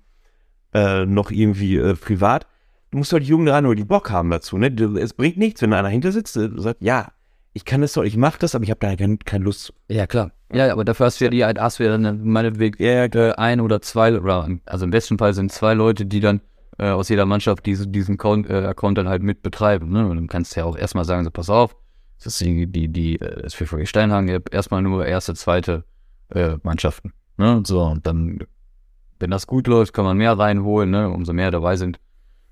äh, noch irgendwie äh, privat. Du musst halt die Jungen ranholen, die Bock haben dazu. Ne? Es bringt nichts, wenn einer hinter sitzt und sagt, ja, ich kann das doch, ich mache das, aber ich habe da kein, keine Lust. Ja, klar. Ja, aber dafür hast du ja die, hast du ja dann meinetwegen Ja, äh, ein oder zwei, oder also im besten Fall sind zwei Leute, die dann äh, aus jeder Mannschaft diese, diesen Account, äh, Account dann halt mit betreiben. Ne? Und dann kannst du ja auch erstmal sagen, so pass auf, das ist die, die, die äh, das FVG Steinhagen erstmal nur erste, zweite äh, Mannschaften. Ne? Und so, und dann, wenn das gut läuft, kann man mehr reinholen, ne? Umso mehr dabei sind,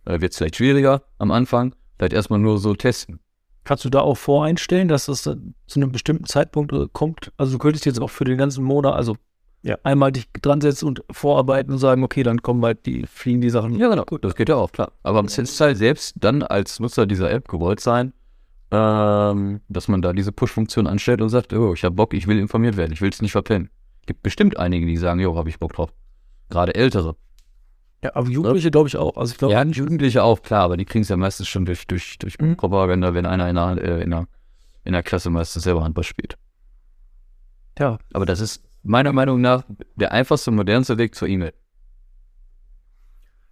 äh, wird es vielleicht schwieriger am Anfang. Vielleicht erstmal nur so testen. Kannst du da auch voreinstellen, dass das zu einem bestimmten Zeitpunkt äh, kommt? Also du könntest jetzt auch für den ganzen Monat, also Ja. einmal dich dran setzen und vorarbeiten und sagen, okay, dann kommen halt die, fliegen die Sachen. Ja, genau. Gut, das geht ja auch, klar. Aber ist halt selbst dann als Nutzer dieser App gewollt sein, ähm, dass man da diese Push-Funktion anstellt und sagt, oh, ich habe Bock, ich will informiert werden, ich will es nicht verpennen. gibt bestimmt einige, die sagen, jo, habe ich Bock drauf. Gerade ältere. Ja, aber Jugendliche glaube ich auch. Also ich glaube, Ja, Jugendliche auch, klar, aber die kriegen es ja meistens schon durch, durch, durch Mhm. Propaganda, wenn einer in der, äh, in, der, in der Klasse meistens selber Handball spielt. ja, Aber das ist meiner Meinung nach der einfachste, modernste Weg zur E-Mail.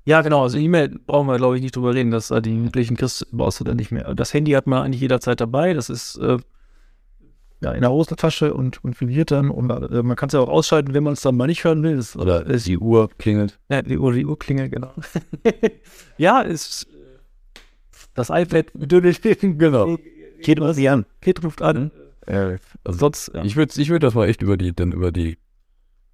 Ja, genau. Also E-Mail brauchen wir, glaube ich, nicht drüber reden, dass äh, die Jugendlichen kriegst brauchst du dann nicht mehr. Das Handy hat man eigentlich jederzeit dabei. Das ist äh, ja in der Hosentasche und, und vibriert dann. Und äh, man kann es ja auch ausschalten, wenn man es dann mal nicht hören will. Das, Oder die Uhr klingelt. ja, die Uhr, die Uhrklingel, genau. ja, ist äh, das iPad genau. Geht uns nicht an. Kind ruft an. Äh, also Sonst, ja. Ich würde ich würd das mal echt über die, dann über die,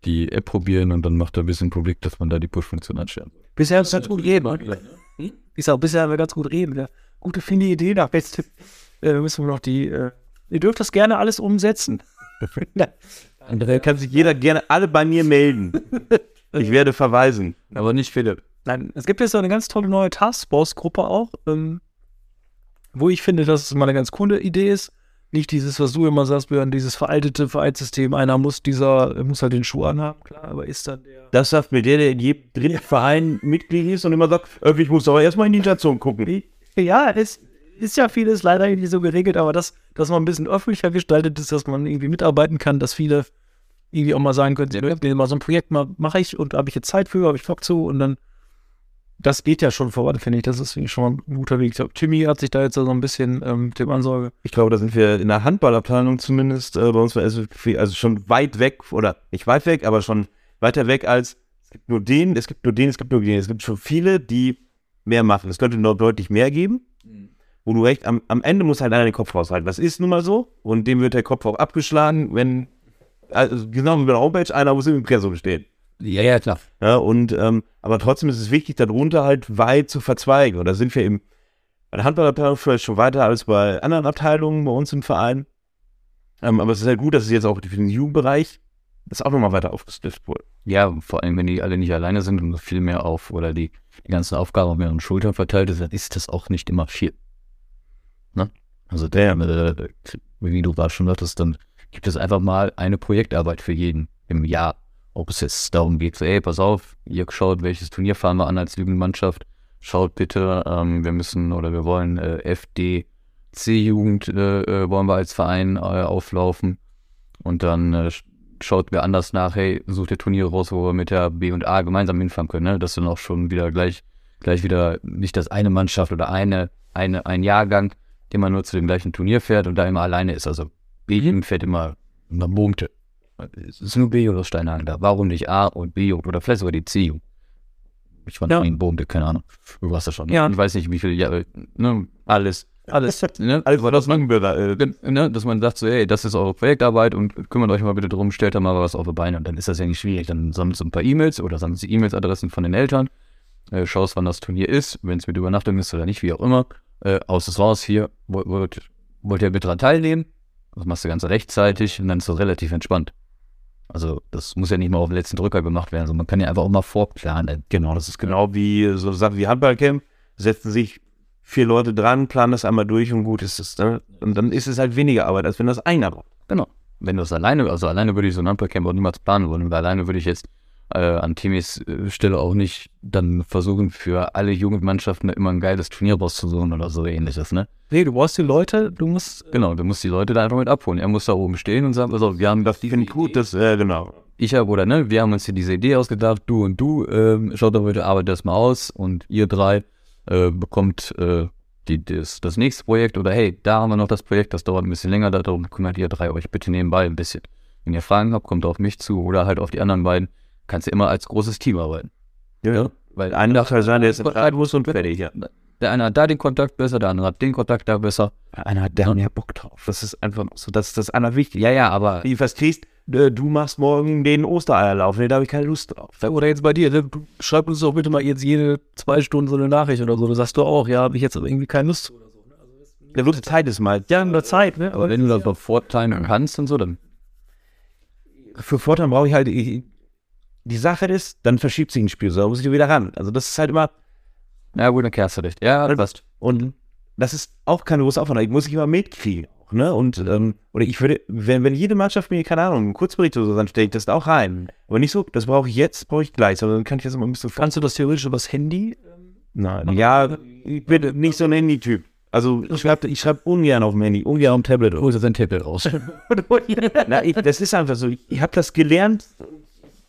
die App probieren und dann macht er ein bisschen Publik, dass man da die Push-Funktion anstellen soll. bisher haben wir ganz gut reden. Hm? Ich sag, bisher haben wir ganz gut reden. Ja. Gute, finde Idee. Nach beste äh, müssen wir noch die. Äh, ihr dürft das gerne alles umsetzen. Da kann sich jeder gerne alle bei mir melden. Ich werde verweisen. Aber nicht Philipp. Nein, es gibt jetzt so eine ganz tolle neue Taskforce-Gruppe auch, ähm, wo ich finde, dass es mal eine ganz coole Idee ist. Nicht dieses, was du immer sagst, Björn, dieses veraltete Vereinssystem. Einer muss dieser, muss halt den Schuh anhaben, klar, aber ist dann der. Das sagt mir der, der in jedem dritten Verein Mitglied ist und immer sagt, äh, ich muss aber erstmal in die Station gucken. Ja, es ist ja vieles leider nicht so geregelt, aber das, dass man ein bisschen öffentlicher gestaltet ist, dass man irgendwie mitarbeiten kann, dass viele irgendwie auch mal sagen können, ja. mal so ein Projekt mal mache ich und habe ich jetzt Zeit für, habe ich Bock zu und dann das geht ja schon voran, finde ich. Das ist schon mal ein guter Weg. Ich glaube, Timmy hat sich da jetzt so ein bisschen ähm, dem Ansorge. Ich glaube, da sind wir in der Handballabteilung zumindest äh, bei uns also, also schon weit weg oder nicht weit weg, aber schon weiter weg als es gibt nur den, es gibt nur den, es gibt nur den. Es gibt schon viele, die mehr machen. Es könnte noch deutlich mehr geben. Wo du recht, am, am Ende muss halt einer den Kopf raushalten. Das ist nun mal so. Und dem wird der Kopf auch abgeschlagen, wenn, also genau wie bei der Homepage, einer muss im Impressum stehen. Ja, ja, klar. Ja, und ähm, aber trotzdem ist es wichtig, darunter halt weit zu verzweigen. Und da sind wir im, bei der Handballabteilung vielleicht schon weiter als bei anderen Abteilungen bei uns im Verein. Ähm, aber es ist halt gut, dass es jetzt auch für den Jugendbereich das auch nochmal weiter aufgestiftet wurde. Ja, vor allem, wenn die alle nicht alleine sind und viel mehr auf oder die, die ganzen Aufgaben auf mehreren Schultern verteilt ist, dann ist das auch nicht immer viel. Also, der, äh, wie du gerade schon sagtest, dann gibt es einfach mal eine Projektarbeit für jeden im Jahr. Ob es jetzt darum geht, so, ey, pass auf, ihr schaut, welches Turnier fahren wir an als Jugendmannschaft. Schaut bitte, ähm, wir müssen oder wir wollen äh, FD, C-Jugend äh, äh, wollen wir als Verein äh, auflaufen. Und dann äh, schaut wer anders nach, hey, sucht ihr Turniere raus, wo wir mit der B und A gemeinsam hinfahren können, ne? Dass dann auch schon wieder gleich, gleich wieder nicht das eine Mannschaft oder eine, eine, ein Jahrgang, man nur zu dem gleichen Turnier fährt und da immer alleine ist. Also B-Jugend fährt immer nach Boomte. Es ist nur B-Jugend aus Steinhagen da. Warum nicht A und B-Jugend oder vielleicht sogar die C-Jugend? Ich fand Ja. ja. Boomte, keine Ahnung. Du warst da schon. Ja. Ich weiß nicht, wie viele Jahre, ne? Alles. Alles. Ne? Alles, was das man, machen wir da? Äh, ne, dass man sagt so, hey, das ist eure Projektarbeit und kümmert euch mal bitte drum, stellt da mal was auf die Beine und dann ist das ja nicht schwierig. Dann sammelst du ein paar E-Mails oder sammelst die E-Mails-Adressen von den Eltern, äh, schaust, wann das Turnier ist, wenn es mit Übernachtung ist oder nicht, wie auch immer. Äh, aus ist raus, hier, wollt, wollt, ihr mit dran teilnehmen? Das machst du ganz rechtzeitig und dann ist das relativ entspannt. Also das muss ja nicht mal auf den letzten Drücker gemacht werden, also man kann ja einfach auch mal vorplanen. Genau, das ist genau wie so Sachen wie Handballcamp. Setzen sich vier Leute dran, planen das einmal durch und gut ist es. Ne? Und dann ist es halt weniger Arbeit, als wenn das einer macht. Genau. Wenn du es alleine, also alleine würde ich so ein Handballcamp auch niemals planen wollen. Und alleine würde ich jetzt äh, an Timis äh, Stelle auch nicht dann versuchen, für alle Jugendmannschaften immer ein geiles Turnier rauszusuchen oder so ähnliches, ne? Nee, du brauchst die Leute, du musst. Genau, du musst die Leute da einfach mit abholen. Er muss da oben stehen und sagen, auf, wir haben das Finde ich gut, das, äh, genau. ich habe, oder ne, wir haben uns hier diese Idee ausgedacht, du und du, ähm, schaut doch bitte, arbeitet das mal aus und ihr drei äh, bekommt äh, die, das, das nächste Projekt oder hey, da haben wir noch das Projekt, das dauert ein bisschen länger, darum kümmert ihr drei euch bitte nebenbei ein bisschen. Wenn ihr Fragen habt, kommt auf mich zu oder halt auf die anderen beiden, kannst du immer als großes Team arbeiten. Ja. Weil Ein Nachteil sein, der ist Bereit Radius und fertig, ja. der eine hat da den Kontakt besser, der andere hat den Kontakt da besser. Einer hat da mehr Bock drauf. Das ist einfach so, das ist das Allerwichtigste. Ja, ja, aber Wenn du kriegst, äh, du machst morgen den Ostereierlauf, nee, da habe ich keine Lust drauf. Oder jetzt bei dir, ne? du schreib uns doch bitte mal jetzt jede zwei Stunden so eine Nachricht oder so. Da sagst du auch, ja, habe ich jetzt aber irgendwie keine Lust zu. Ne? also, Der wird Zeit ist mal. ja, in der Zeit, ne? aber wenn du das noch vorteilen kannst und so, dann Für Vorteil brauche ich halt, ich, die Sache ist, dann verschiebt sich ein Spiel, so muss ich wieder ran. Also das ist halt immer, ja gut, dann kehrst du dich. Ja, das passt. und das ist auch keine große Aufwand, ich muss ich immer mitkriegen. Ne? Und, ähm, oder ich würde, wenn, wenn jede Mannschaft mir, keine Ahnung, einen Kurzbericht oder so, dann stelle ich das da auch rein. Aber nicht so, das brauche ich jetzt, brauche ich gleich, sondern dann kann ich das immer ein bisschen Kannst du das theoretisch übers Handy? Nein, ja, ich bin nicht so ein Handy-Typ. Also ich schreibe ich schreib ungern auf dem Handy, ungern am Tablet. Holt er sein Tablet raus. Na, ich, das ist einfach so. Ich, ich habe das gelernt.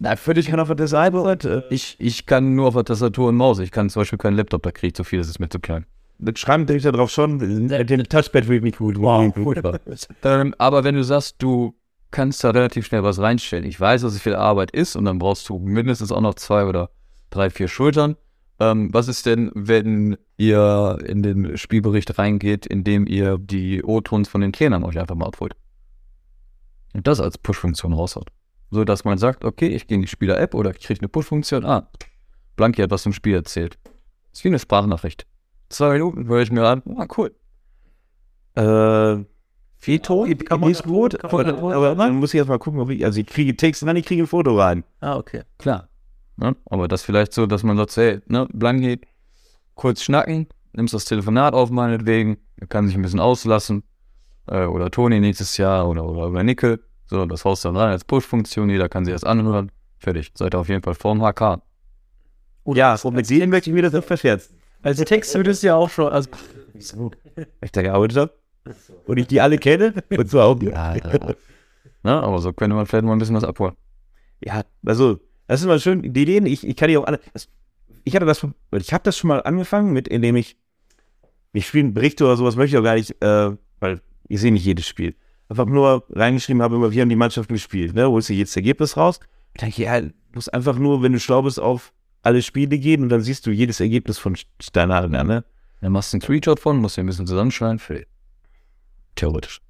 Na, völlig kann auf der Seite. Äh, Ich, ich kann nur auf der Tastatur und Maus. Ich kann zum Beispiel keinen Laptop, da kriege ich zu viel, das ist mir zu klein. mit Schreiben tue ich da drauf schon. Mit dem Touchpad würde ich mich gut. Wow, Ähm, aber wenn du sagst, du kannst da relativ schnell was reinstellen. Ich weiß, dass es viel Arbeit ist und dann brauchst du mindestens auch noch zwei oder drei, vier Schultern. Ähm, was ist denn, wenn ihr in den Spielbericht reingeht, indem ihr die O-Tons von den Trainern euch einfach mal abholt? Und das als Push-Funktion raushaut. So dass man sagt, okay, ich gehe in die Spieler-App oder ich kriege eine Push-Funktion. Ah, Blanki hat was zum Spiel erzählt. ist wie eine Sprachnachricht. Zwei Minuten höre ich mir an. Ah, cool. Äh, Veto? kann man ist gut, aber dann muss ich erst mal gucken, ob ich, also ich kriege Text rein, ich kriege ein Foto rein. Ah, okay. Klar. Ne? Aber das vielleicht so, dass man sagt, hey, ne, Blanki, kurz schnacken, nimmst das Telefonat auf meinetwegen, er kann sich ein bisschen auslassen. Äh, oder Toni nächstes Jahr oder, oder, oder Nickel. So, das haust du dann rein als Push-Funktion, jeder kann sich das anhören. Fertig. Seid ihr auf jeden Fall vorm HK. ja, und mit denen möchte ich mir das nicht verscherzen. Als Text würde es ja auch schon, also Weil ich da gearbeitet habe. Und ich die alle kenne. Und so auch. Ja, ne? Aber so könnte man vielleicht mal ein bisschen was abholen. Ja, also, das ist immer schön. Die Ideen, ich, ich kann die auch alle. Das, ich hatte das, schon- ich habe das schon mal angefangen, mit, indem ich, ich spiele einen Bericht oder sowas, möchte ich auch gar nicht, äh, weil ich sehe nicht jedes Spiel. Einfach nur reingeschrieben habe, immer, wie haben die Mannschaften gespielt, ne? Holst du jetzt Ergebnis raus? Ich denke, ja, du musst einfach nur, wenn du schlau bist, auf alle Spiele gehen und dann siehst du jedes Ergebnis von Steinhagen an, ne? Dann machst du einen Screenshot von, musst dir ein bisschen zusammenschneiden. Fertig. Theoretisch.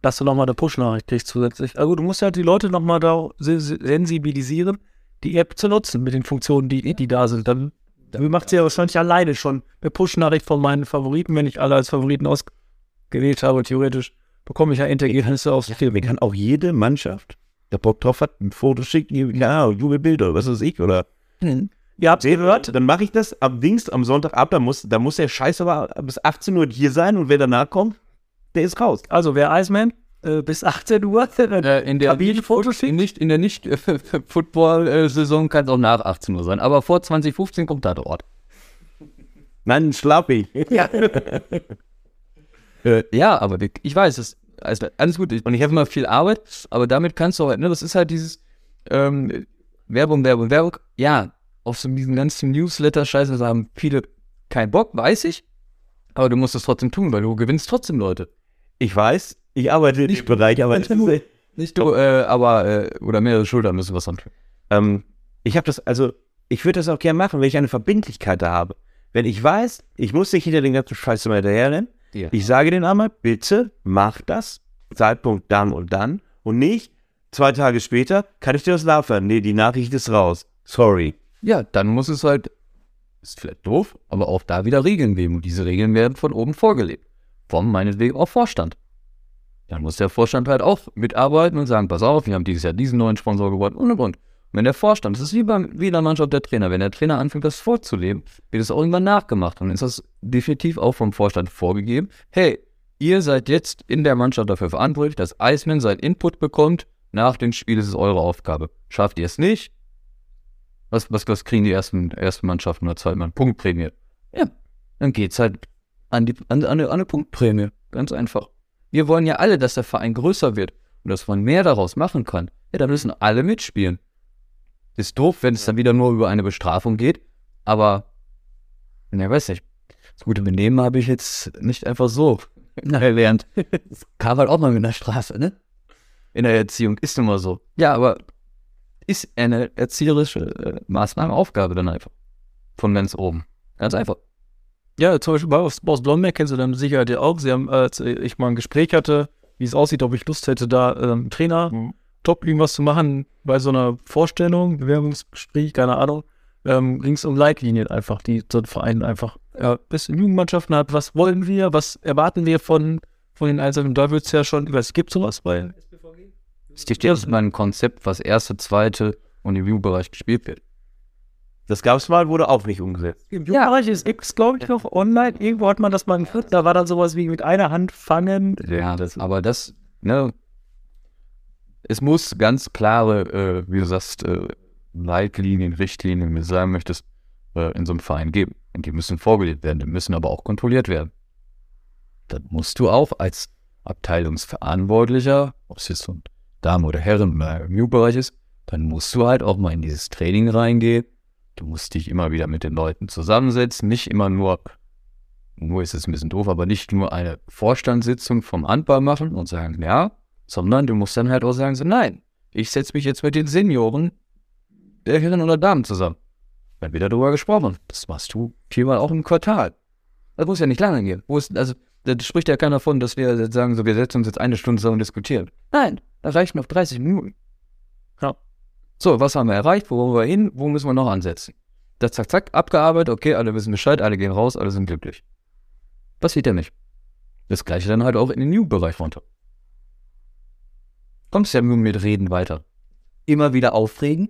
dass du nochmal eine Push-Nachricht kriegst zusätzlich. Also du musst halt die Leute nochmal da se- se- sensibilisieren, die App zu nutzen mit den Funktionen, die, die da sind. Dann macht sie ja wahrscheinlich alleine schon eine Push-Nachricht von meinen Favoriten, wenn ich alle als Favoriten ausgewählt habe. Theoretisch bekomme ich ja Endergebnisse aus Ja, mir kann auch jede Mannschaft, der Bock drauf hat, ein Foto schicken, ja, Jubelbilder, was weiß ich, oder Ihr habt gehört? Dann mache ich das am Dings am Sonntagabend, da muss, da muss der Scheiß aber bis 18 Uhr hier sein und wer danach kommt, der ist raus. Also wer Iceman äh, bis 18 Uhr Äh, in der Kabinenfoto nicht, nicht in der nicht äh, kann es auch nach 18 Uhr sein, aber vor 2015 kommt da der Ort. Nein, schlaf ich. Ja. Äh, ja, aber ich weiß, es also alles gut. Ich- Und ich habe immer viel Arbeit, aber damit kannst du halt, ne, das ist halt dieses ähm, Werbung, Werbung, Werbung. Ja, auf so diesen ganzen Newsletter-Scheiße haben viele keinen Bock, weiß ich. Aber du musst es trotzdem tun, weil du gewinnst trotzdem Leute. Ich weiß, ich arbeite dem Bereich, aber es ist, Nicht du, äh, aber, äh, oder mehrere Schultern müssen was antun. ähm, ich habe das, also, ich würde das auch gerne machen, wenn ich eine Verbindlichkeit da habe. Wenn ich weiß, ich muss nicht hinter den ganzen Scheiß immer hinterherrennen, Ja. ich sage den einmal, bitte mach das, Zeitpunkt dann und dann und nicht zwei Tage später, kann ich dir das liefern? Nee, die Nachricht ist raus. Sorry. Ja, dann muss es halt, ist vielleicht doof, aber auch da wieder Regeln geben. Und diese Regeln werden von oben vorgelebt. Vom meinetwegen auch Vorstand. Dann muss der Vorstand halt auch mitarbeiten und sagen, pass auf, wir haben dieses Jahr diesen neuen Sponsor gewonnen und und und. Wenn der Vorstand, das ist wie, beim, wie in der Mannschaft der Trainer, wenn der Trainer anfängt, das vorzuleben, wird es auch irgendwann nachgemacht. Und ist das definitiv auch vom Vorstand vorgegeben. Hey, ihr seid jetzt in der Mannschaft dafür verantwortlich, dass Iceman seinen Input bekommt. Nach dem Spiel ist es eure Aufgabe. Schafft ihr es nicht, was, was, was kriegen die ersten, ersten Mannschaften oder zweiten Mann? Punktprämie. Ja, dann geht's halt an, die, an, an, eine, an eine Punktprämie. Ganz einfach. Wir wollen ja alle, dass der Verein größer wird und dass man mehr daraus machen kann. Ja, dann müssen alle mitspielen. Ist doof, wenn es dann wieder nur über eine Bestrafung geht, aber, ne, weiß nicht. Das gute Benehmen habe ich jetzt nicht einfach so erlernt. Das kam halt auch mal mit einer Strafe, ne? In der Erziehung ist immer so. Ja, aber ist eine erzieherische äh, Maßnahme, Aufgabe dann einfach. Von ganz oben. Ganz einfach. Ja, zum Beispiel bei Boss Boss Blomberg kennst du dann mit Sicherheit ja auch. Sie haben, als ich mal ein Gespräch hatte, wie es aussieht, ob ich Lust hätte, da ähm, Trainer Mhm. Top irgendwas zu machen bei so einer Vorstellung, Bewerbungsgespräch, keine Ahnung, ähm, ging es um Leitlinien einfach, die so ein Verein einfach ja, bis in Jugendmannschaften hat. Was wollen wir, was erwarten wir von, von den Einzelnen? Da wird es ja schon, es gibt sowas bei Es gibt jetzt mal ein Konzept, was erste, zweite und im Jugendbereich gespielt wird. Das gab es mal, wurde auch nicht umgesetzt. Im Jugendbereich ist X, glaube ich, noch online. Irgendwo hat man das mal geführt. Da war dann sowas wie mit einer Hand fangen. Ja, das, aber das, ne, es muss ganz klare, äh, wie du sagst, äh, Leitlinien, Richtlinien, wie du sagen möchtest, äh, in so einem Verein geben. Und die müssen vorgelegt werden, die müssen aber auch kontrolliert werden. Dann musst du auch als Abteilungsverantwortlicher, ob es jetzt so ein Damen oder Herren im Jugendbereich ist, dann musst du halt auch mal in dieses Training reingehen. Du musst dich immer wieder mit den Leuten zusammensetzen, nicht immer nur, nur ist es ein bisschen doof, aber nicht nur eine Vorstandssitzung vom Handball machen und sagen, ja, sondern du musst dann halt auch sagen, so, nein, ich setze mich jetzt mit den Senioren der Herren oder Damen zusammen. Dann wird darüber gesprochen. Das machst du viermal auch im Quartal. Das muss ja nicht lange gehen. Wo ist, also, da spricht ja keiner davon, dass wir jetzt sagen, so, wir setzen uns jetzt eine Stunde zusammen und diskutieren. Nein, da reichen noch 30 Minuten. Ja. So, was haben wir erreicht? Wo wollen wir hin? Wo müssen wir noch ansetzen? Das zack, zack, abgearbeitet, okay, alle wissen Bescheid, alle gehen raus, alle sind glücklich. Passiert ja nicht. Das gleiche dann halt auch in den New-Bereich runter. Kommst ja nur mit Reden weiter. Immer wieder aufregen?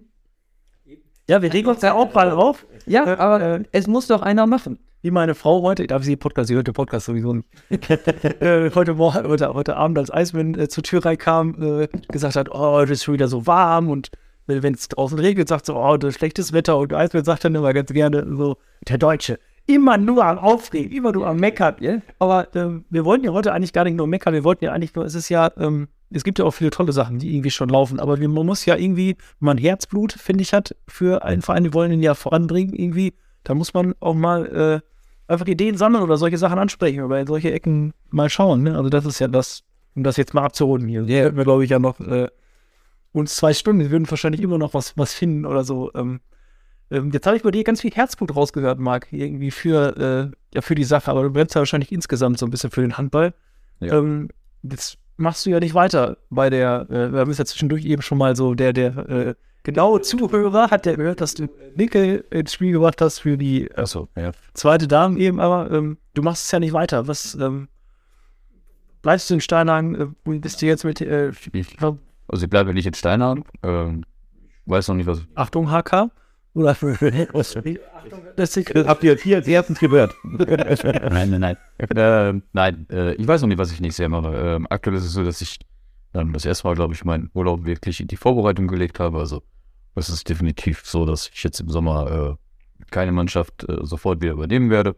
Ja, wir regen uns ja auch mal auf. Ja, Äh, aber äh, es muss doch einer machen. Wie meine Frau heute, darf ich sie Podcast, sie hört den Podcast sowieso nicht. äh, heute, Morgen, heute, heute Abend, als Eismann äh, zur Tür reinkam, äh, gesagt hat, oh, das ist schon wieder so warm und wenn es draußen regnet, sagt so, oh, das ist schlechtes Wetter und Eismann sagt dann immer ganz gerne so, der Deutsche, immer nur am Aufregen, immer nur am Meckern. Ja. Aber ähm, wir wollten ja heute eigentlich gar nicht nur meckern, wir wollten ja eigentlich nur, es ist ja, ähm, es gibt ja auch viele tolle Sachen, die irgendwie schon laufen, aber man muss ja irgendwie, wenn man Herzblut, finde ich, hat für einen Verein, die wollen ihn ja voranbringen, irgendwie, da muss man auch mal äh, einfach Ideen sammeln oder solche Sachen ansprechen oder in solche Ecken mal schauen. Ne? Also das ist ja das, um das jetzt mal abzurunden hier. Ja, wir glaube ich ja noch äh, uns zwei Stunden, wir würden wahrscheinlich immer noch was, was finden oder so. Ähm, ähm, jetzt habe ich bei dir ganz viel Herzblut rausgehört, Marc, irgendwie für, äh, ja, für die Sache, aber du brennst ja wahrscheinlich insgesamt so ein bisschen für den Handball. Ja. Ähm, jetzt machst du ja nicht weiter bei der, äh, wir haben es ja zwischendurch eben schon mal so, der, der äh, genaue Zuhörer hat ja gehört, dass du Nickel ins Spiel gebracht hast für die äh, Achso, ja. zweite Dame eben, aber ähm, du machst es ja nicht weiter. Was ähm, bleibst du in Steinhagen? Äh, bist du jetzt mit äh, Ich, also ich bleibe nicht in Steinhagen. Ähm, weiß noch nicht, was. Achtung HK? Oder Achtung, das ist, Das habt ihr jetzt hier als erstens gehört. nein, nein, nein. ähm, nein, äh, ich weiß noch nicht, was ich nächstes Jahr mache. Ähm, aktuell ist es so, dass ich dann das erste Mal, glaube ich, meinen Urlaub wirklich in die Vorbereitung gelegt habe. Also es ist definitiv so, dass ich jetzt im Sommer äh, keine Mannschaft äh, sofort wieder übernehmen werde.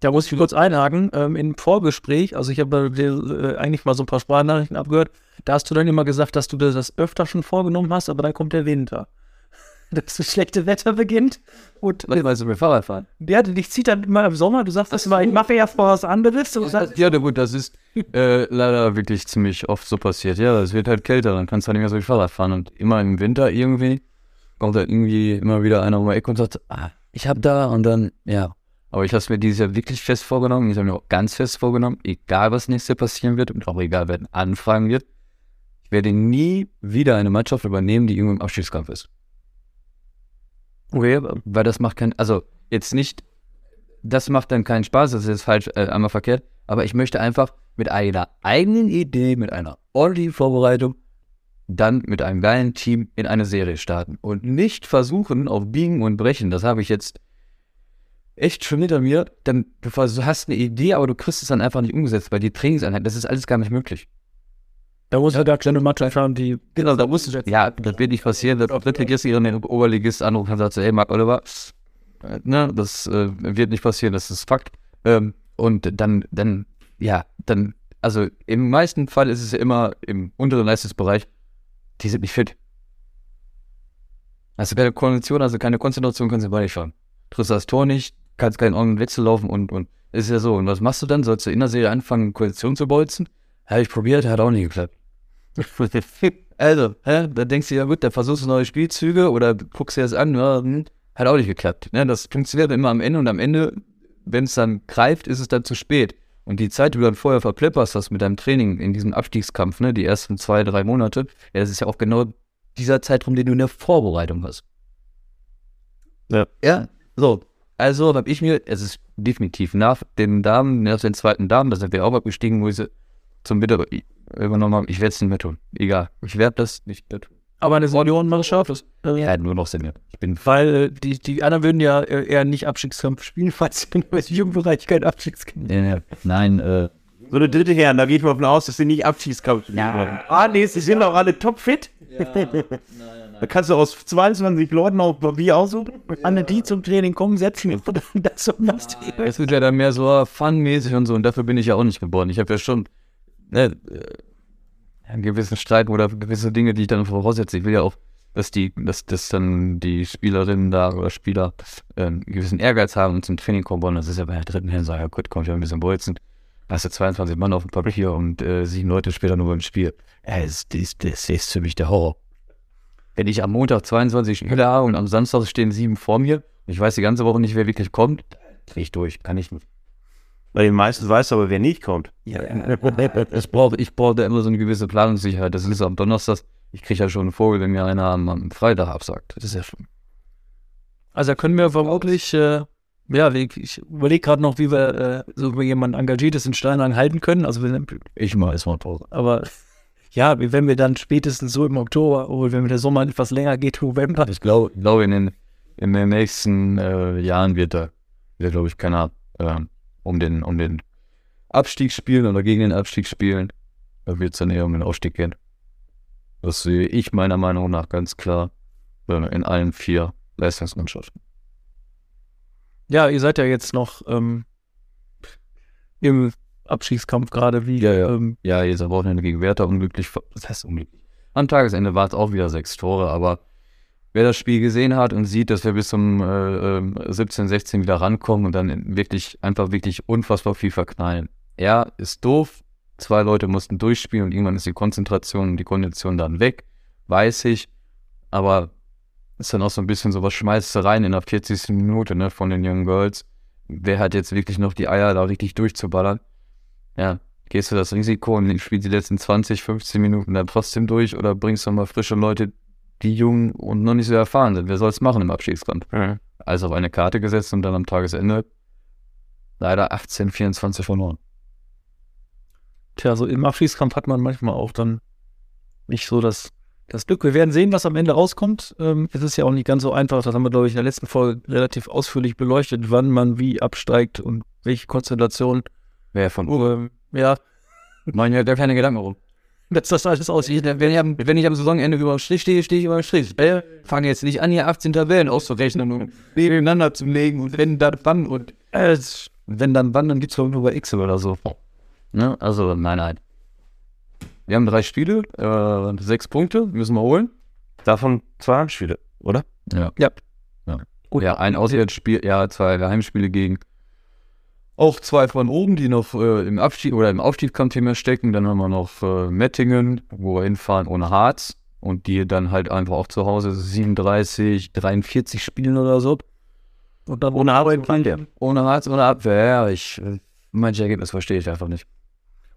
da muss ich kurz einhaken. Ähm, Im Vorgespräch, also ich habe dir äh, eigentlich mal so ein paar Sprachnachrichten abgehört, da hast du dann immer gesagt, dass du dir das öfter schon vorgenommen hast, aber dann kommt der Winter. Dass das schlechte Wetter beginnt und Weil wir mit Fahrrad fahren. ja, dich zieht dann immer im Sommer, du sagst das immer, ich mache ja vor was anderes. Und sagst, Ja, na gut, das ist äh, leider wirklich ziemlich oft so passiert. Ja, es wird halt kälter, dann kannst du halt nicht mehr so viel Fahrrad fahren. Und immer im Winter irgendwie kommt da irgendwie immer wieder einer um die Ecke und sagt, ah, ich hab da und dann, ja. Aber ich habe es mir dieses Jahr wirklich fest vorgenommen. Ich habe mir auch ganz fest vorgenommen, egal was nächstes Jahr passieren wird und auch egal, wer anfragen wird, ich werde nie wieder eine Mannschaft übernehmen, die irgendwo im Abstiegskampf ist. Okay, Weil das macht kein, also jetzt nicht, das macht dann keinen Spaß, das ist jetzt falsch, äh, einmal verkehrt, aber ich möchte einfach mit einer eigenen Idee, mit einer ordentlichen Vorbereitung, dann mit einem geilen Team in eine Serie starten und nicht versuchen auf Biegen und Brechen, das habe ich jetzt echt schon hinter mir, dann du hast eine Idee, aber du kriegst es dann einfach nicht umgesetzt, weil die Trainingseinheit, das ist alles gar nicht möglich. Da muss ja da kleine Mannschaft haben, die Genau, da musst du Ja, das wird nicht passieren, dass Drittligist ihren Oberligist anruft und sagt hey Marc Oliver, äh, ne, das äh, wird nicht passieren, das ist Fakt. Ähm, und dann, dann, ja, dann, also im meisten Fall ist es ja immer im unteren Leistungsbereich, die sind nicht fit. Also keine Kondition, also keine Konzentration, kannst du bei nicht fahren. Triffst das Tor nicht, kannst keinen ordentlichen Wechsel laufen und, und ist ja so. Und was machst du dann? Sollst du in der Serie anfangen, Kondition zu bolzen? Habe ich probiert, hat auch nicht geklappt. Also, hä? da denkst du ja gut, da versuchst du neue Spielzüge oder guckst dir das an, ja, hm, hat auch nicht geklappt. Ne? Das funktioniert immer am Ende und am Ende, wenn es dann greift, ist es dann zu spät. Und die Zeit, die du dann vorher verplepperst hast mit deinem Training in diesem Abstiegskampf, ne, die ersten zwei, drei Monate, ja, das ist ja auch genau dieser Zeitraum, den du in der Vorbereitung hast. Ja. Ja, so. Also habe ich mir, es ist definitiv nach den Damen, nach den zweiten Damen, da sind wir auch abgestiegen, wo ich sie zum Winter übernommen habe, ich werde es nicht mehr tun. Egal. Ich werde das nicht mehr tun. Aber eine Seniorenmannschaft, das, äh, Ja, nur noch Senior. Ich bin weil äh, die, die anderen würden ja äh, eher nicht Abstiegskampf spielen, falls im Jugendbereich kein Abstiegskampf äh, nein, äh, So eine dritte Herren, da gehe ich mal davon aus, dass sie nicht Abschiedskampf spielen. Ah, nee, sie sind doch alle topfit. Da kannst du aus 22 Leuten auf Papier aussuchen. Alle, die zum Training kommen, setzen das und das. Es wird ja dann mehr so fun-mäßig und so und dafür bin ich ja auch nicht geboren. Ich habe ja schon ne, äh, einen gewissen Streit oder gewisse Dinge, die ich dann voraussetze. Ich will ja auch, dass die, dass, dass dann die Spielerinnen da oder Spieler äh, einen gewissen Ehrgeiz haben und zum Training kommen wollen. Das ist ja bei der dritten so, ja gut, komm ich ein bisschen bolzen. Hast du 22 Mann auf dem Papier und äh, sieben Leute später nur beim Spiel. Ja, das, das, das ist für mich der Horror. Wenn ich am Montag 22 Spieler habe und am Samstag stehen sieben vor mir ich weiß die ganze Woche nicht, wer wirklich kommt, dreh ich durch. Kann ich nicht. Bei den meisten weißt du aber, wer nicht kommt. Ich brauche ich brauch da immer so eine gewisse Planungssicherheit. Das ist am Donnerstag. Ich kriege ja schon einen Vogel, wenn mir einer am, am Freitag absagt. Das ist ja schon. Also da können wir vermutlich, äh, ja, ich, ich überlege gerade noch, wie wir äh, so wie jemand Engagiertes in Steinhagen halten können. Also wir, Ich mache erstmal Pause. aber ja, wenn wir dann spätestens so im Oktober, oder wenn der Sommer etwas länger geht, November, Ich glaube, glaub, in, den, in den nächsten äh, Jahren wird da, wird, glaube ich, keiner ähm, um, den, um den Abstieg spielen oder gegen den Abstieg spielen. Da wird es dann eher um den Aufstieg gehen. Das sehe ich meiner Meinung nach ganz klar äh, in allen vier Leistungsmannschaften. ja, ihr seid ja jetzt noch ähm, im Abstiegskampf gerade, wie Ja, ja. Ähm, Ja, jetzt am Wochenende gegen Werder unglücklich. Was heißt unglücklich? Am Tagesende war es auch wieder sechs Tore, aber wer das Spiel gesehen hat und sieht, dass wir bis zum äh, ähm, 17, 16 wieder rankommen und dann wirklich einfach wirklich unfassbar viel verknallen. Ja, ist doof. Zwei Leute mussten durchspielen und irgendwann ist die Konzentration und die Kondition dann weg. Weiß ich. Aber ist dann auch so ein bisschen so was schmeißt du rein in der 40. Minute, ne, von den Young Girls. Wer hat jetzt wirklich noch die Eier, da richtig durchzuballern? Ja, gehst du das Risiko und spielst die letzten 20, 15 Minuten dann trotzdem durch oder bringst du mal frische Leute, die jung und noch nicht so erfahren sind? Wer soll es machen im Abstiegskampf? Also auf eine Karte gesetzt und dann am Tagesende leider 18, 24 verloren. Tja, so im Abschießkampf hat man manchmal auch dann nicht so das, das Glück. Wir werden sehen, was am Ende rauskommt. Ähm, es ist ja auch nicht ganz so einfach. Das haben wir, glaube ich, in der letzten Folge relativ ausführlich beleuchtet, wann man wie absteigt und welche Konstellation. Wer von Ähm, ja, Machen ja gar keine Gedanken rum. Dass das alles aussieht. Wenn ich, am, wenn ich am Saisonende über dem Strich stehe, stehe ich über dem Strich. Äh, fange jetzt nicht an, hier 18 Tabellen auszurechnen und nebeneinander zu legen und wenn dann wann und Äh, es- wenn dann wann, dann gibt's doch nur bei Excel oder so. Ne? Also, nein, nein. Wir haben drei Spiele, äh, sechs Punkte, müssen wir holen. Davon zwei Heimspiele, oder? Ja. Ja. ja. Ja, ein Auswärtsspiel, ja, zwei Heimspiele gegen auch zwei von oben, die noch äh, im Abstieg oder im Aufstiegskampf mehr stecken. Dann haben wir noch äh, Mettingen, wo wir hinfahren ohne Harz und die dann halt einfach auch zu Hause 37, 43 spielen oder so. Und dann Ohne Arbeit fand der. Ohne Harz, ohne Abwehr. Ja, ich, manche Ergebnis verstehe ich einfach nicht.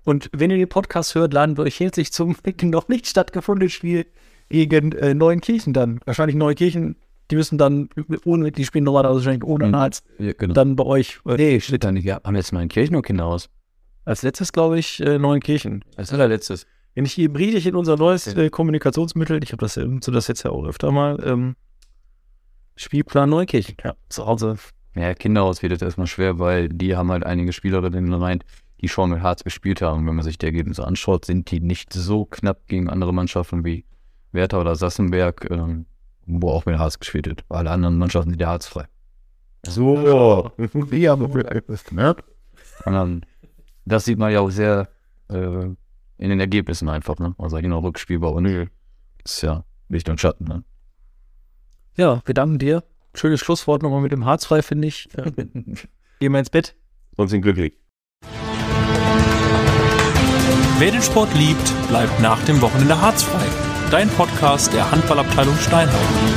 Und wenn ihr den Podcast hört, laden wir euch herzlich zum noch nicht stattgefundenen Spiel gegen äh, Neuenkirchen dann. Wahrscheinlich Neuenkirchen, die müssen dann ohne, die spielen normalerweise wahrscheinlich ohne Mhm. Harz, Ja, genau. dann bei euch. Äh, nee, steht da nicht. Ja, haben jetzt mal in Kirchen oder Kinderhaus? als letztes, glaube ich, äh, Neuenkirchen. Als allerletztes. Wenn ich hier richtig in unser neues äh, Kommunikationsmittel, ich habe das, ja- so das jetzt ja auch öfter mal, ähm, Spielplan Neukirchen. Ja, zu Hause. Ja, Kinderhaus wird jetzt erstmal schwer, weil die haben halt einige Spielerinnen rein, die schon mit Harz gespielt haben. Wenn man sich die Ergebnisse anschaut, sind die nicht so knapp gegen andere Mannschaften wie Werther oder Sassenberg, ähm, wo auch mit Harz gespielt wird. Alle anderen Mannschaften sind ja harzfrei. So. Ja, ne? Und dann, das sieht man ja auch sehr äh, in den Ergebnissen einfach, ne? Also genau Rückspiel bei uns. Ist ja Licht und Schatten, ne? Ja, wir danken dir. Schönes Schlusswort nochmal mit dem Harzfrei, finde ich. Gehen wir ins Bett. Und sind glücklich. Wer den Sport liebt, bleibt nach dem Wochenende harzfrei. Dein Podcast der Handballabteilung Steinheim.